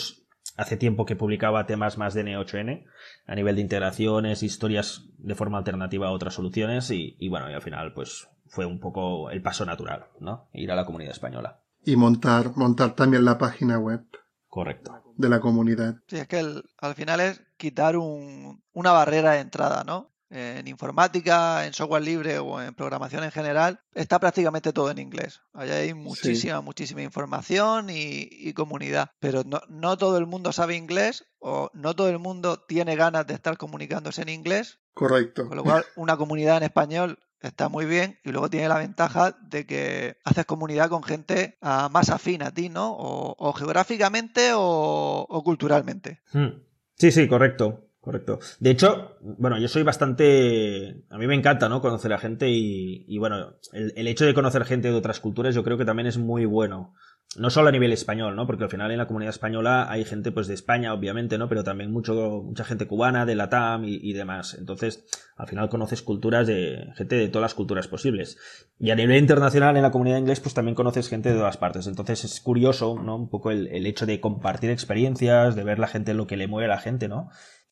hace tiempo que publicaba temas más de N8N a nivel de integraciones, historias de forma alternativa a otras soluciones y, bueno, y al final pues fue un poco el paso natural, ¿no? Ir a la comunidad española. Y montar, montar también la página web. Correcto. De la comunidad. Sí, es que al final es quitar una barrera de entrada, ¿no? En informática, en software libre o en programación en general, está prácticamente todo en inglés. Allá hay muchísima, muchísima información y, comunidad, pero no, no, todo el mundo sabe inglés o no todo el mundo tiene ganas de estar comunicándose en inglés. Correcto. Con lo cual, una comunidad en español está muy bien y luego tiene la ventaja de que haces comunidad con gente ah, más afín a ti, ¿no? O, geográficamente o, culturalmente. Hmm. Sí, sí, correcto. Correcto. De hecho, bueno, yo soy bastante. A mí me encanta, ¿no? Conocer a gente y, y bueno, el, hecho de conocer gente de otras culturas yo creo que también es muy bueno. no solo a nivel español, ¿no? Porque al final en la comunidad española hay gente pues de España, obviamente, ¿no? Pero también mucho, mucha gente cubana, de la TAM y, demás. Entonces, al final conoces culturas de gente de todas las culturas posibles. Y a nivel internacional en la comunidad inglés, pues también conoces gente de todas partes. Entonces es curioso, ¿no? Un poco el, hecho de compartir experiencias, de ver la gente lo que le mueve a la gente, ¿no?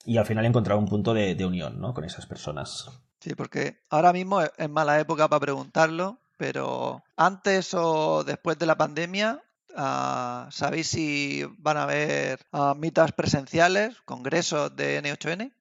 Y al final encontrar un punto de, de unión, ¿no? Con esas personas. Sí, porque ahora mismo es mala época para preguntarlo, pero antes o después de la pandemia, Ah, ¿Sabéis si van a haber uh, mitas presenciales, congresos de N8N?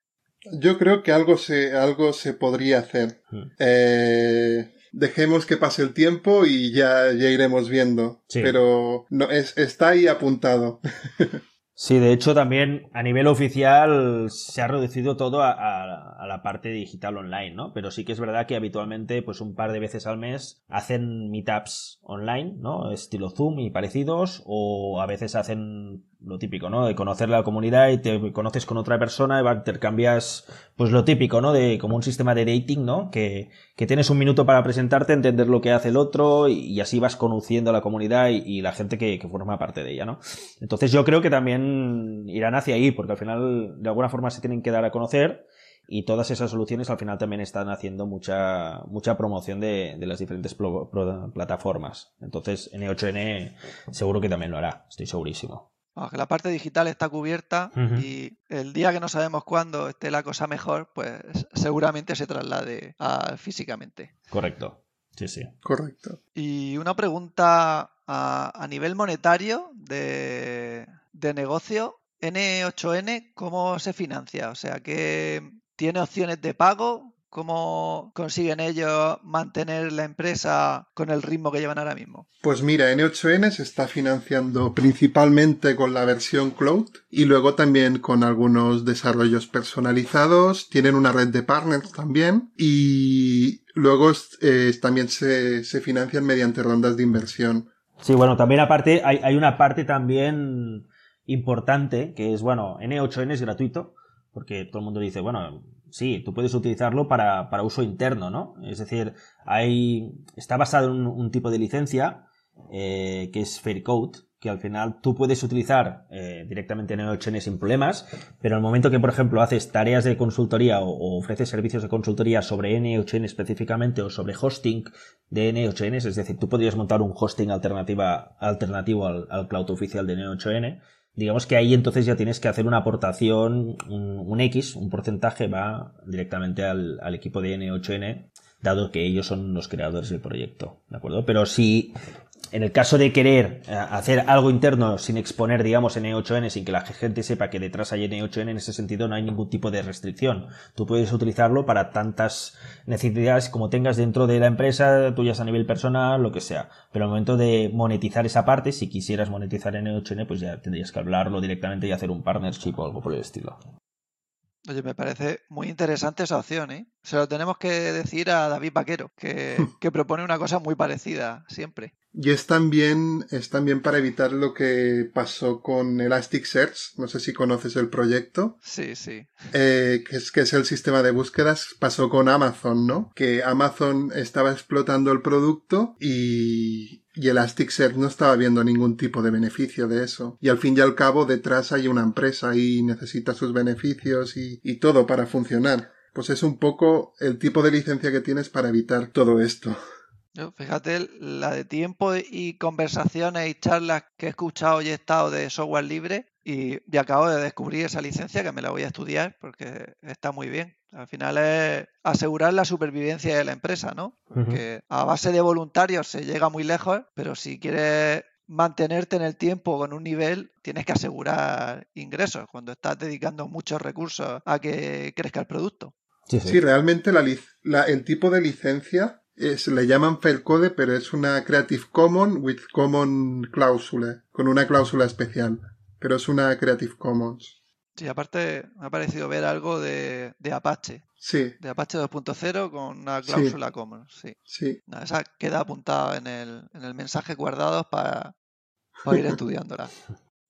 Yo creo que algo se, algo se podría hacer. Hmm. Eh, dejemos que pase el tiempo y ya, ya iremos viendo. Pero no, es, está ahí apuntado. Sí, de hecho también a nivel oficial se ha reducido todo a, la parte digital online, ¿no? Pero sí que es verdad que habitualmente, pues un par de veces al mes hacen meetups online, ¿no? Estilo Zoom y parecidos, o a veces hacen lo típico, ¿no? De conocer la comunidad y te conoces con otra persona y intercambias, pues lo típico, ¿no? De como un sistema de dating, ¿no? Que, que tienes un minuto para presentarte, entender lo que hace el otro y, así vas conociendo a la comunidad y, la gente que, que, forma parte de ella, ¿no? Entonces yo creo que también irán hacia ahí, porque al final de alguna forma se tienen que dar a conocer y todas esas soluciones al final también están haciendo mucha, mucha promoción de, de las diferentes plataformas. Entonces N8N seguro que también lo hará, estoy segurísimo que la parte digital está cubierta y el día que no sabemos cuándo esté la cosa mejor, pues seguramente se traslade físicamente. Correcto. Sí, sí. Correcto. Y una pregunta a, nivel monetario de, de negocio. N8N, ¿cómo se financia? O sea, ¿qué tiene opciones de pago? ¿Cómo consiguen ellos mantener la empresa con el ritmo que llevan ahora mismo? Pues mira, N8N se está financiando principalmente con la versión cloud y luego también con algunos desarrollos personalizados. Tienen una red de partners también y luego eh, también se, financian mediante rondas de inversión. Sí, bueno, también aparte hay, hay una parte también importante que es, bueno, N8N es gratuito porque todo el mundo dice, bueno, sí, tú puedes utilizarlo para, para uso interno, ¿no? Es decir, hay, está basado en un, tipo de licencia eh, que es Faircode, que al final tú puedes utilizar eh, directamente en N8N sin problemas, pero el momento que, por ejemplo, haces tareas de consultoría o, ofreces servicios de consultoría sobre N8N específicamente o sobre hosting de N8N, es decir, tú podrías montar un hosting alternativa, alternativo al, al cloud oficial de N8N, digamos que ahí entonces ya tienes que hacer una aportación, un, X, un porcentaje va directamente al, al, equipo de N8N, dado que ellos son los creadores del proyecto, ¿de acuerdo? Pero si en el caso de querer eh, hacer algo interno sin exponer, digamos, N8N, sin que la gente sepa que detrás hay N8N, en ese sentido no hay ningún tipo de restricción. Tú puedes utilizarlo para tantas necesidades como tengas dentro de la empresa, tuyas a nivel personal, lo que sea. Pero al momento de monetizar esa parte, si quisieras monetizar N8N, pues ya tendrías que hablarlo directamente y hacer un partnership o algo por el estilo. Oye, me parece muy interesante esa opción, ¿eh? Se lo tenemos que decir a David Vaquero, que, que propone una cosa muy parecida siempre. Y es también, es también para evitar lo que pasó con Elasticsearch. No sé si conoces el proyecto. Sí, sí. Eh, que, es, que es el sistema de búsquedas. Pasó con Amazon, ¿no? Que Amazon estaba explotando el producto y, y Elasticsearch no estaba viendo ningún tipo de beneficio de eso. Y al fin y al cabo detrás hay una empresa y necesita sus beneficios y, y todo para funcionar. Pues es un poco el tipo de licencia que tienes para evitar todo esto. Fíjate la de tiempo y conversaciones y charlas que he escuchado y he estado de software libre y, acabo de descubrir esa licencia que me la voy a estudiar porque está muy bien. Al final es asegurar la supervivencia de la empresa, ¿no? Porque a base de voluntarios se llega muy lejos, pero si quieres mantenerte en el tiempo con un nivel, tienes que asegurar ingresos cuando estás dedicando muchos recursos a que crezca el producto. Sí, realmente el tipo de licencia se le llaman Faircode, pero es una Creative Commons with Common Cláusula, con una cláusula especial. Pero es una Creative Commons. Sí, aparte me ha parecido ver algo de, Apache. Sí. De Apache 2.0 con una cláusula Commons, sí. Sí. esa queda apuntada en el, en el mensaje guardados para, para ir estudiándola.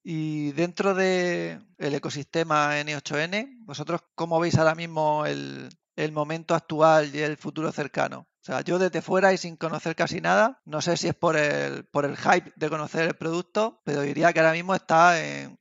Y dentro del el ecosistema N8N, ¿vosotros cómo veis ahora mismo el, el momento actual y el futuro cercano? O sea, yo desde fuera y sin conocer casi nada, no sé si es por el, por el hype de conocer el producto, pero diría que ahora mismo está en,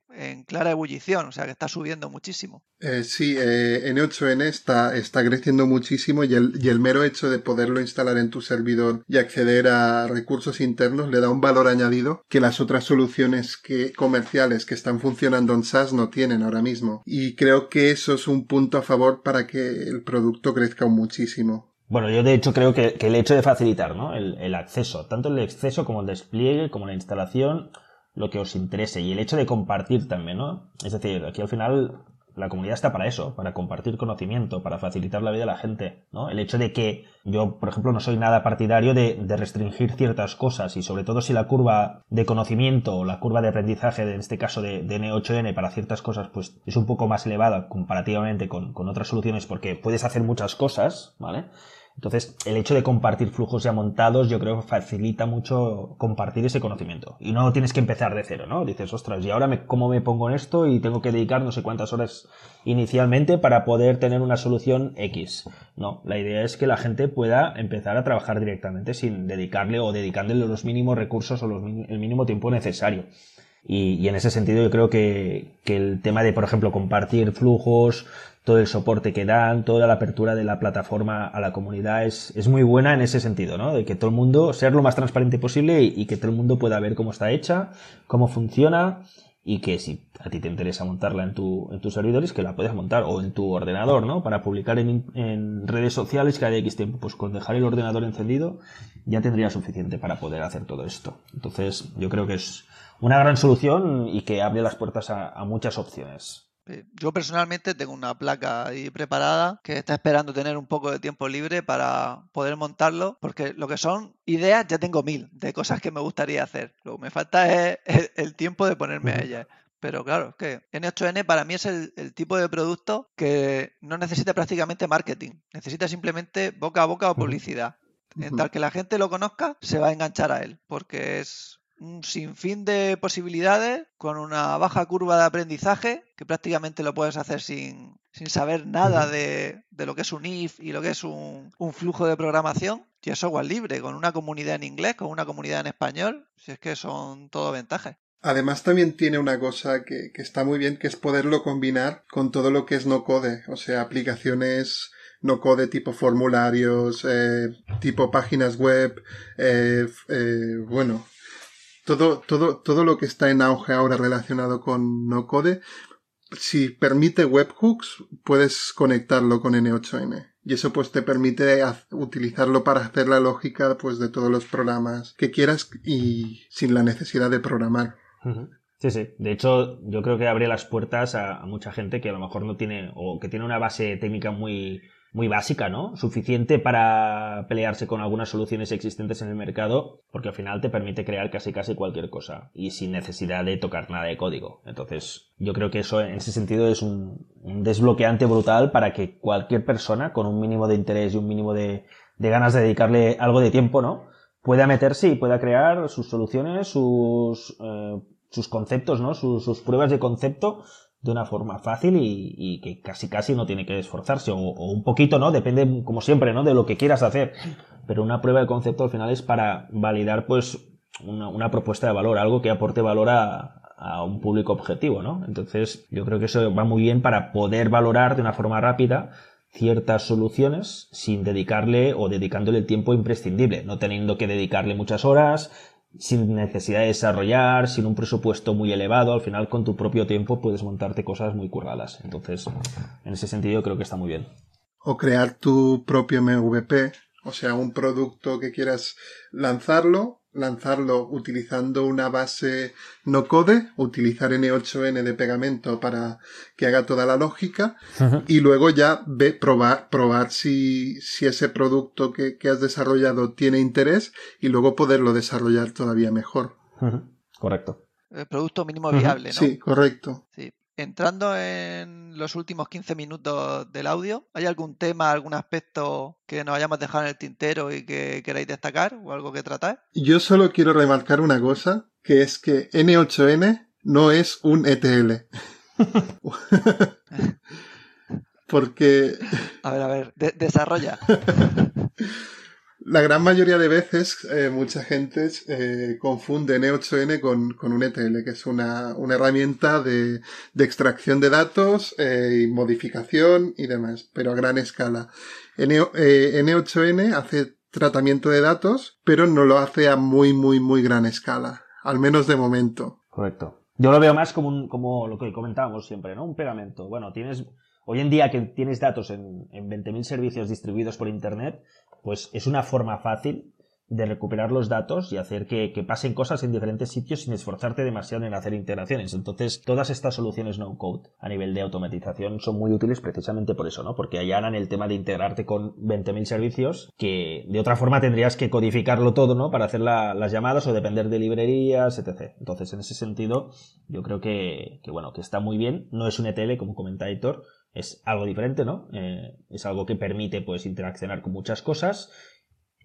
clara ebullición, o sea que está subiendo muchísimo. Eh, sí, eh, N8N está, está creciendo muchísimo y el, y el mero hecho de poderlo instalar en tu servidor y acceder a recursos internos le da un valor añadido que las otras soluciones que, comerciales que están funcionando en SaaS no tienen ahora mismo. Y creo que eso es un punto a favor para que el producto crezca muchísimo. Bueno, yo de hecho creo que, el hecho de facilitar ¿no? el, acceso, tanto el acceso como el despliegue, como la instalación, lo que os interese y el hecho de compartir también, ¿no? Es decir, aquí al final la comunidad está para eso, para compartir conocimiento, para facilitar la vida a la gente, ¿no? El hecho de que yo, por ejemplo, no soy nada partidario de, restringir ciertas cosas y sobre todo si la curva de conocimiento o la curva de aprendizaje, en este caso de, N8N para ciertas cosas, pues es un poco más elevada comparativamente con, con otras soluciones porque puedes hacer muchas cosas, ¿vale? Entonces, el hecho de compartir flujos ya montados, yo creo que facilita mucho compartir ese conocimiento. Y no tienes que empezar de cero, ¿no? Dices, ostras, ¿y ahora me, cómo me pongo en esto? Y tengo que dedicar no sé cuántas horas inicialmente para poder tener una solución X. No, la idea es que la gente pueda empezar a trabajar directamente sin dedicarle o dedicándole los mínimos recursos o el mínimo tiempo necesario. Y, en ese sentido yo creo que, que, el tema de, por ejemplo, compartir flujos, todo el soporte que dan, toda la apertura de la plataforma a la comunidad es, es muy buena en ese sentido, ¿no? De que todo el mundo, ser lo más transparente posible y, que todo el mundo pueda ver cómo está hecha, cómo funciona y que si a ti te interesa montarla en, tu, en tus servidores, que la puedes montar o en tu ordenador, ¿no? Para publicar en, en redes sociales cada X tiempo. Pues con dejar el ordenador encendido ya tendría suficiente para poder hacer todo esto. Entonces yo creo que es una gran solución y que abre las puertas a muchas opciones. Eh, yo personalmente tengo una placa ahí preparada que está esperando tener un poco de tiempo libre para poder montarlo, porque lo que son ideas ya tengo mil de cosas que me gustaría hacer. Lo que me falta es el, tiempo de ponerme a ellas. Pero claro, es que N8N para mí es el, tipo de producto que no necesita prácticamente marketing, necesita simplemente boca a boca o publicidad. En tal que la gente lo conozca, se va a enganchar a él, porque es un sinfín de posibilidades con una baja curva de aprendizaje que prácticamente lo puedes hacer sin, saber nada de, lo que es un if y lo que es un, flujo de programación. Y es software libre, con una comunidad en inglés, con una comunidad en español, si es que son todo ventajas. Además también tiene una cosa que, está muy bien, que es poderlo combinar con todo lo que es no code, o sea, aplicaciones no code tipo formularios, eh, tipo páginas web, eh, eh, bueno, todo, todo, todo lo que está en auge ahora relacionado con no code, si permite webhooks, puedes conectarlo con N8N. Y eso pues te permite utilizarlo para hacer la lógica pues de todos los programas que quieras y sin la necesidad de programar. Sí, sí. De hecho, yo creo que abre las puertas a, mucha gente que a lo mejor no tiene o que tiene una base técnica muy, muy básica, ¿no? Suficiente para pelearse con algunas soluciones existentes en el mercado, porque al final te permite crear casi casi cualquier cosa y sin necesidad de tocar nada de código. Entonces, yo creo que eso en ese sentido es un, desbloqueante brutal para que cualquier persona con un mínimo de interés y un mínimo de, ganas de dedicarle algo de tiempo, ¿no? Pueda meterse y pueda crear sus soluciones, sus, eh, sus conceptos, ¿no? Sus pruebas de concepto de una forma fácil y, que casi casi no tiene que esforzarse o, un poquito, ¿no? Depende, como siempre, ¿no? De lo que quieras hacer. Pero una prueba de concepto al final es para validar, pues, una, propuesta de valor, algo que aporte valor a, un público objetivo, ¿no? Entonces, yo creo que eso va muy bien para poder valorar de una forma rápida ciertas soluciones sin dedicarle o dedicándole el tiempo imprescindible, no teniendo que dedicarle muchas horas, sin necesidad de desarrollar, sin un presupuesto muy elevado, al final con tu propio tiempo puedes montarte cosas muy curradas. Entonces, en ese sentido creo que está muy bien. O crear tu propio MVP, o sea, un producto que quieras lanzarlo lanzarlo utilizando una base no code, utilizar N8N de pegamento para que haga toda la lógica y luego ya ve, probar, probar si, si ese producto que, has desarrollado tiene interés y luego poderlo desarrollar todavía mejor. Correcto. El producto mínimo viable, ¿no? Sí, correcto. Sí. Entrando en los últimos 15 minutos del audio, ¿hay algún tema, algún aspecto que nos hayamos dejado en el tintero y que queráis destacar o algo que tratar? Yo solo quiero remarcar una cosa, que es que N8N no es un ETL. Porque... A ver, a ver, desarrolla. La gran mayoría de veces, eh, mucha gente eh, confunde N8N con, con, un ETL, que es una, una herramienta de, de, extracción de datos eh, y modificación y demás, pero a gran escala. N, N8N hace tratamiento de datos, pero no lo hace a muy, muy, muy gran escala, al menos de momento. Correcto. Yo lo veo más como, un, como lo que comentábamos siempre, ¿no? Un pegamento. Bueno, tienes, hoy en día que tienes datos en, en 20.000 servicios distribuidos por Internet, pues es una forma fácil de recuperar los datos y hacer que, pasen cosas en diferentes sitios sin esforzarte demasiado en hacer integraciones. Entonces, todas estas soluciones no code a nivel de automatización son muy útiles precisamente por eso, ¿no? Porque allanan el tema de integrarte con 20.000 servicios que de otra forma tendrías que codificarlo todo, ¿no? Para hacer las llamadas o depender de librerías, etc. Entonces, en ese sentido, yo creo que, bueno, que está muy bien. No es un ETL, como comenta Héctor, es algo diferente, ¿no? Eh, es algo que permite, pues, interaccionar con muchas cosas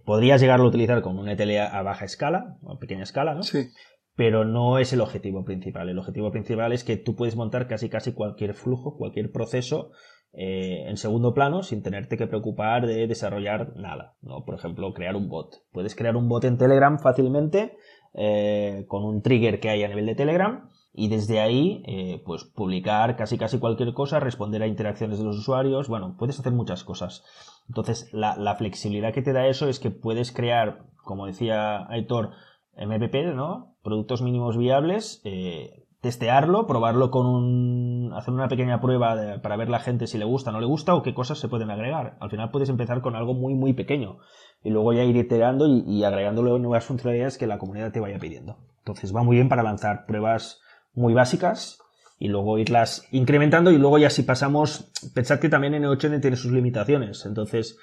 Podrías llegarlo a utilizar como un ETL a baja escala, a pequeña escala, ¿no? Sí. Pero no es el objetivo principal. El objetivo principal es que tú puedes montar casi casi cualquier flujo, cualquier proceso eh, en segundo plano sin tenerte que preocupar de desarrollar nada. ¿no? Por ejemplo, crear un bot. Puedes crear un bot en Telegram fácilmente eh, con un trigger que hay a nivel de Telegram y desde ahí eh, pues publicar casi casi cualquier cosa, responder a interacciones de los usuarios, bueno, puedes hacer muchas cosas. Entonces, la, flexibilidad que te da eso es que puedes crear, como decía Aitor, MVP, ¿no? Productos mínimos viables, eh, testearlo, probarlo con un, hacer una pequeña prueba para ver la gente si le gusta o no le gusta o qué cosas se pueden agregar. Al final puedes empezar con algo muy, muy pequeño y luego ya ir iterando y, y agregándole nuevas funcionalidades que la comunidad te vaya pidiendo. Entonces va muy bien para lanzar pruebas muy básicas y luego irlas incrementando y luego ya si pasamos, pensad que también N8N tiene sus limitaciones, entonces,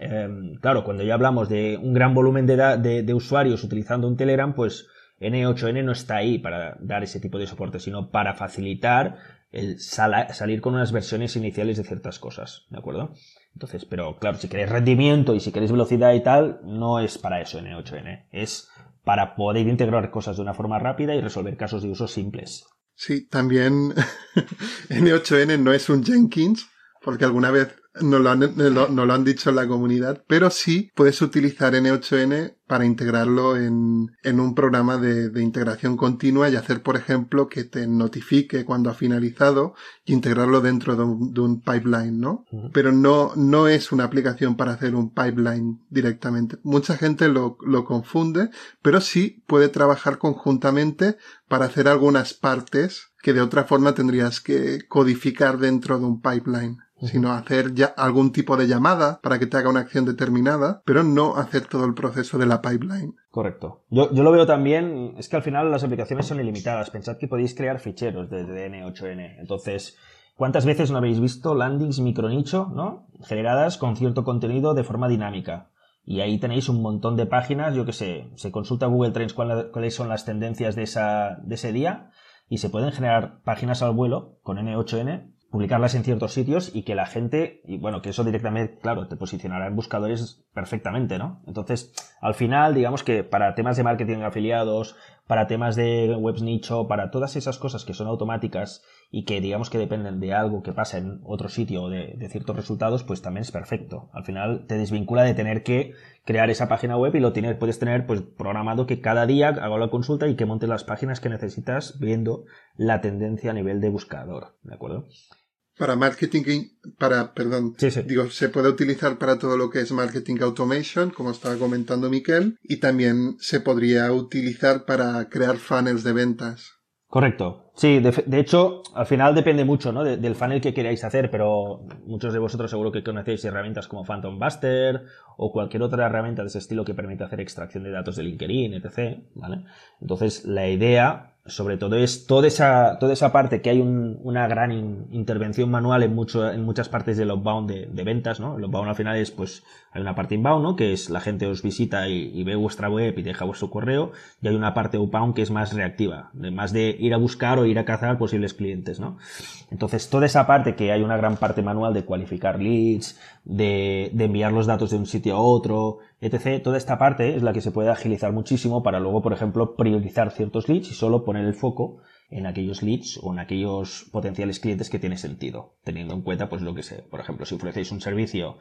em, claro, cuando ya hablamos de un gran volumen de, de, usuarios utilizando un Telegram, pues N8N no está ahí para dar ese tipo de soporte, sino para facilitar el salir con unas versiones iniciales de ciertas cosas, ¿de acuerdo? Entonces, pero claro, si queréis rendimiento y si queréis velocidad y tal, no es para eso N8N, es para poder integrar cosas de una forma rápida y resolver casos de uso simples. Sí, también N8N no es un Jenkins, porque alguna vez no lo, han, no lo han dicho en la comunidad, pero sí puedes utilizar N8N para integrarlo en, en un programa de, de, integración continua y hacer, por ejemplo, que te notifique cuando ha finalizado y integrarlo dentro de un, de un pipeline, ¿no? Pero no, no es una aplicación para hacer un pipeline directamente. Mucha gente lo, lo confunde, pero sí puede trabajar conjuntamente para hacer algunas partes que de otra forma tendrías que codificar dentro de un pipeline sino hacer ya algún tipo de llamada para que te haga una acción determinada, pero no hacer todo el proceso de la pipeline. Correcto. Yo, yo lo veo también, es que al final las aplicaciones son ilimitadas. Pensad que podéis crear ficheros desde N8N. Entonces, ¿cuántas veces no habéis visto landings micronicho, ¿no? Generadas con cierto contenido de forma dinámica. Y ahí tenéis un montón de páginas, yo que sé, se consulta Google Trends cuáles son las tendencias de, esa, de ese día y se pueden generar páginas al vuelo con N8N publicarlas en ciertos sitios y que la gente, y bueno, que eso directamente, claro, te posicionará en buscadores perfectamente, ¿no? Entonces, al final, digamos que para temas de marketing afiliados, para temas de webs nicho, para todas esas cosas que son automáticas y que digamos que dependen de algo que pasa en otro sitio o de, ciertos resultados, pues también es perfecto. Al final te desvincula de tener que crear esa página web y lo tienes, puedes tener pues programado que cada día haga la consulta y que montes las páginas que necesitas viendo la tendencia a nivel de buscador, ¿de acuerdo? Para marketing, para, perdón, digo, se puede utilizar para todo lo que es marketing automation, como estaba comentando Miquel, y también se podría utilizar para crear funnels de ventas. Correcto. Sí, de, hecho, al final depende mucho ¿no? del funnel que queráis hacer, pero muchos de vosotros seguro que conocéis herramientas como Phantom Buster o cualquier otra herramienta de ese estilo que permite hacer extracción de datos de LinkedIn, etc. ¿vale? Entonces, la idea sobre todo es toda esa, toda esa parte que hay una gran intervención manual en, en muchas partes del outbound de, de, ventas, ¿no? El outbound al final es, pues, hay una parte inbound, ¿no? Que es la gente os visita y, ve vuestra web y deja vuestro correo, y hay una parte outbound que es más reactiva, de, más de ir a buscar o ir a cazar posibles clientes, ¿no? Entonces, toda esa parte que hay una gran parte manual de cualificar leads, de, de enviar los datos de un sitio a otro, etc. Toda esta parte es la que se puede agilizar muchísimo para luego, por ejemplo, priorizar ciertos leads y solo poner el foco en aquellos leads o en aquellos potenciales clientes que tiene sentido, teniendo en cuenta, pues lo que sé, por ejemplo, si ofrecéis un servicio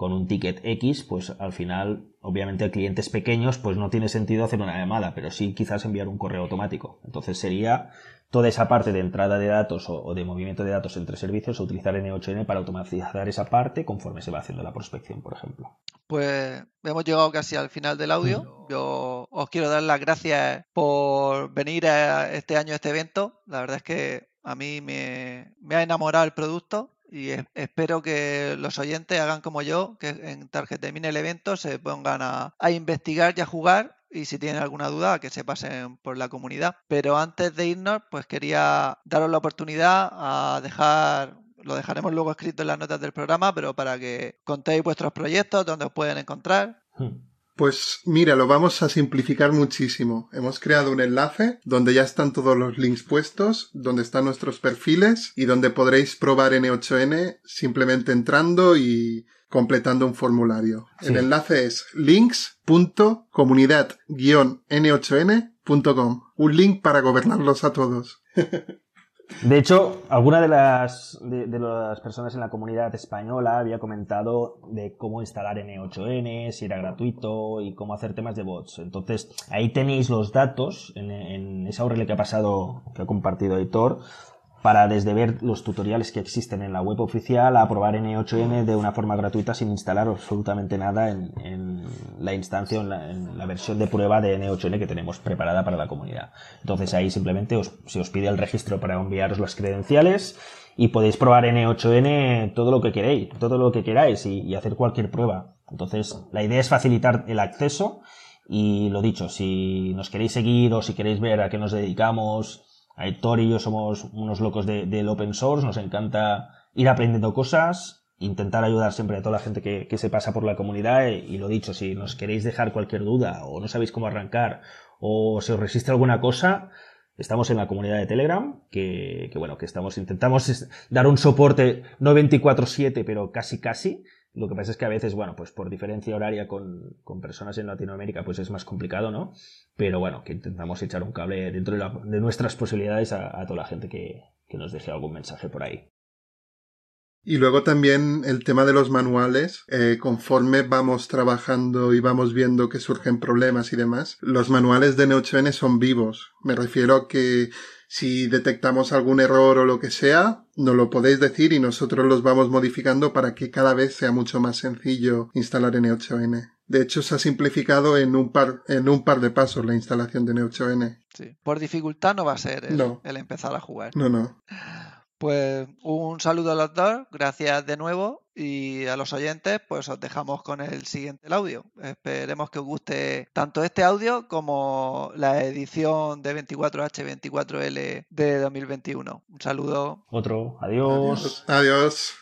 con un ticket X, pues al final, obviamente, clientes pequeños, pues no tiene sentido hacer una llamada, pero sí quizás enviar un correo automático. Entonces sería toda esa parte de entrada de datos o, de movimiento de datos entre servicios, utilizar N8N para automatizar esa parte conforme se va haciendo la prospección, por ejemplo. Pues hemos llegado casi al final del audio. Mm. Yo os quiero dar las gracias por venir a este año a este evento. La verdad es que a mí me, me ha enamorado el producto y espero que los oyentes hagan como yo, que en Target termine el evento se pongan a, investigar y a jugar y si tienen alguna duda que se pasen por la comunidad. Pero antes de irnos, pues quería daros la oportunidad a dejar, lo dejaremos luego escrito en las notas del programa, pero para que contéis vuestros proyectos, dónde os pueden encontrar. Hmm. Pues mira, lo vamos a simplificar muchísimo. Hemos creado un enlace donde ya están todos los links puestos, donde están nuestros perfiles y donde podréis probar N8N simplemente entrando y completando un formulario. El enlace es links.comunidad-n8n.com. Un link para gobernarlos a todos. De hecho, alguna de las, de, las personas en la comunidad española había comentado de cómo instalar N8N, si era gratuito y cómo hacer temas de bots. Entonces, ahí tenéis los datos en, en esa URL que ha pasado, que ha compartido Editor, para desde ver los tutoriales que existen en la web oficial a probar N8N de una forma gratuita sin instalar absolutamente nada en, la instancia o en la, versión de prueba de N8N que tenemos preparada para la comunidad. Entonces ahí simplemente se os pide el registro para enviaros las credenciales y podéis probar N8N todo lo que queréis, todo lo que queráis y, y hacer cualquier prueba. Entonces la idea es facilitar el acceso y lo dicho, si nos queréis seguir o si queréis ver a qué nos dedicamos, Aitor y yo somos unos locos del open source, nos encanta ir aprendiendo cosas, intentar ayudar siempre a toda la gente que, se pasa por la comunidad y, lo dicho, si nos queréis dejar cualquier duda o no sabéis cómo arrancar o si os resiste alguna cosa, estamos en la comunidad de Telegram, que, que bueno, que estamos, intentamos dar un soporte no 24-7, pero casi casi, lo que pasa es que a veces, bueno, pues por diferencia horaria con, personas en Latinoamérica, pues es más complicado, ¿no? Pero bueno, que intentamos echar un cable dentro de, nuestras posibilidades a, toda la gente que, nos deje algún mensaje por ahí. Y luego también el tema de los manuales, eh, conforme vamos trabajando y vamos viendo que surgen problemas y demás, los manuales de Neo8n son vivos. Me refiero a que si detectamos algún error o lo que sea, nos lo podéis decir y nosotros los vamos modificando para que cada vez sea mucho más sencillo instalar N8N. De hecho, se ha simplificado en un par, en un par de pasos la instalación de N8N. Sí. Por dificultad no va a ser el empezar a jugar. No, no. Pues un saludo a los dos, gracias de nuevo y a los oyentes pues os dejamos con el siguiente audio. Esperemos que os guste tanto este audio como la edición de 24H24L de 2021. Un saludo. Otro. Adiós. Adiós.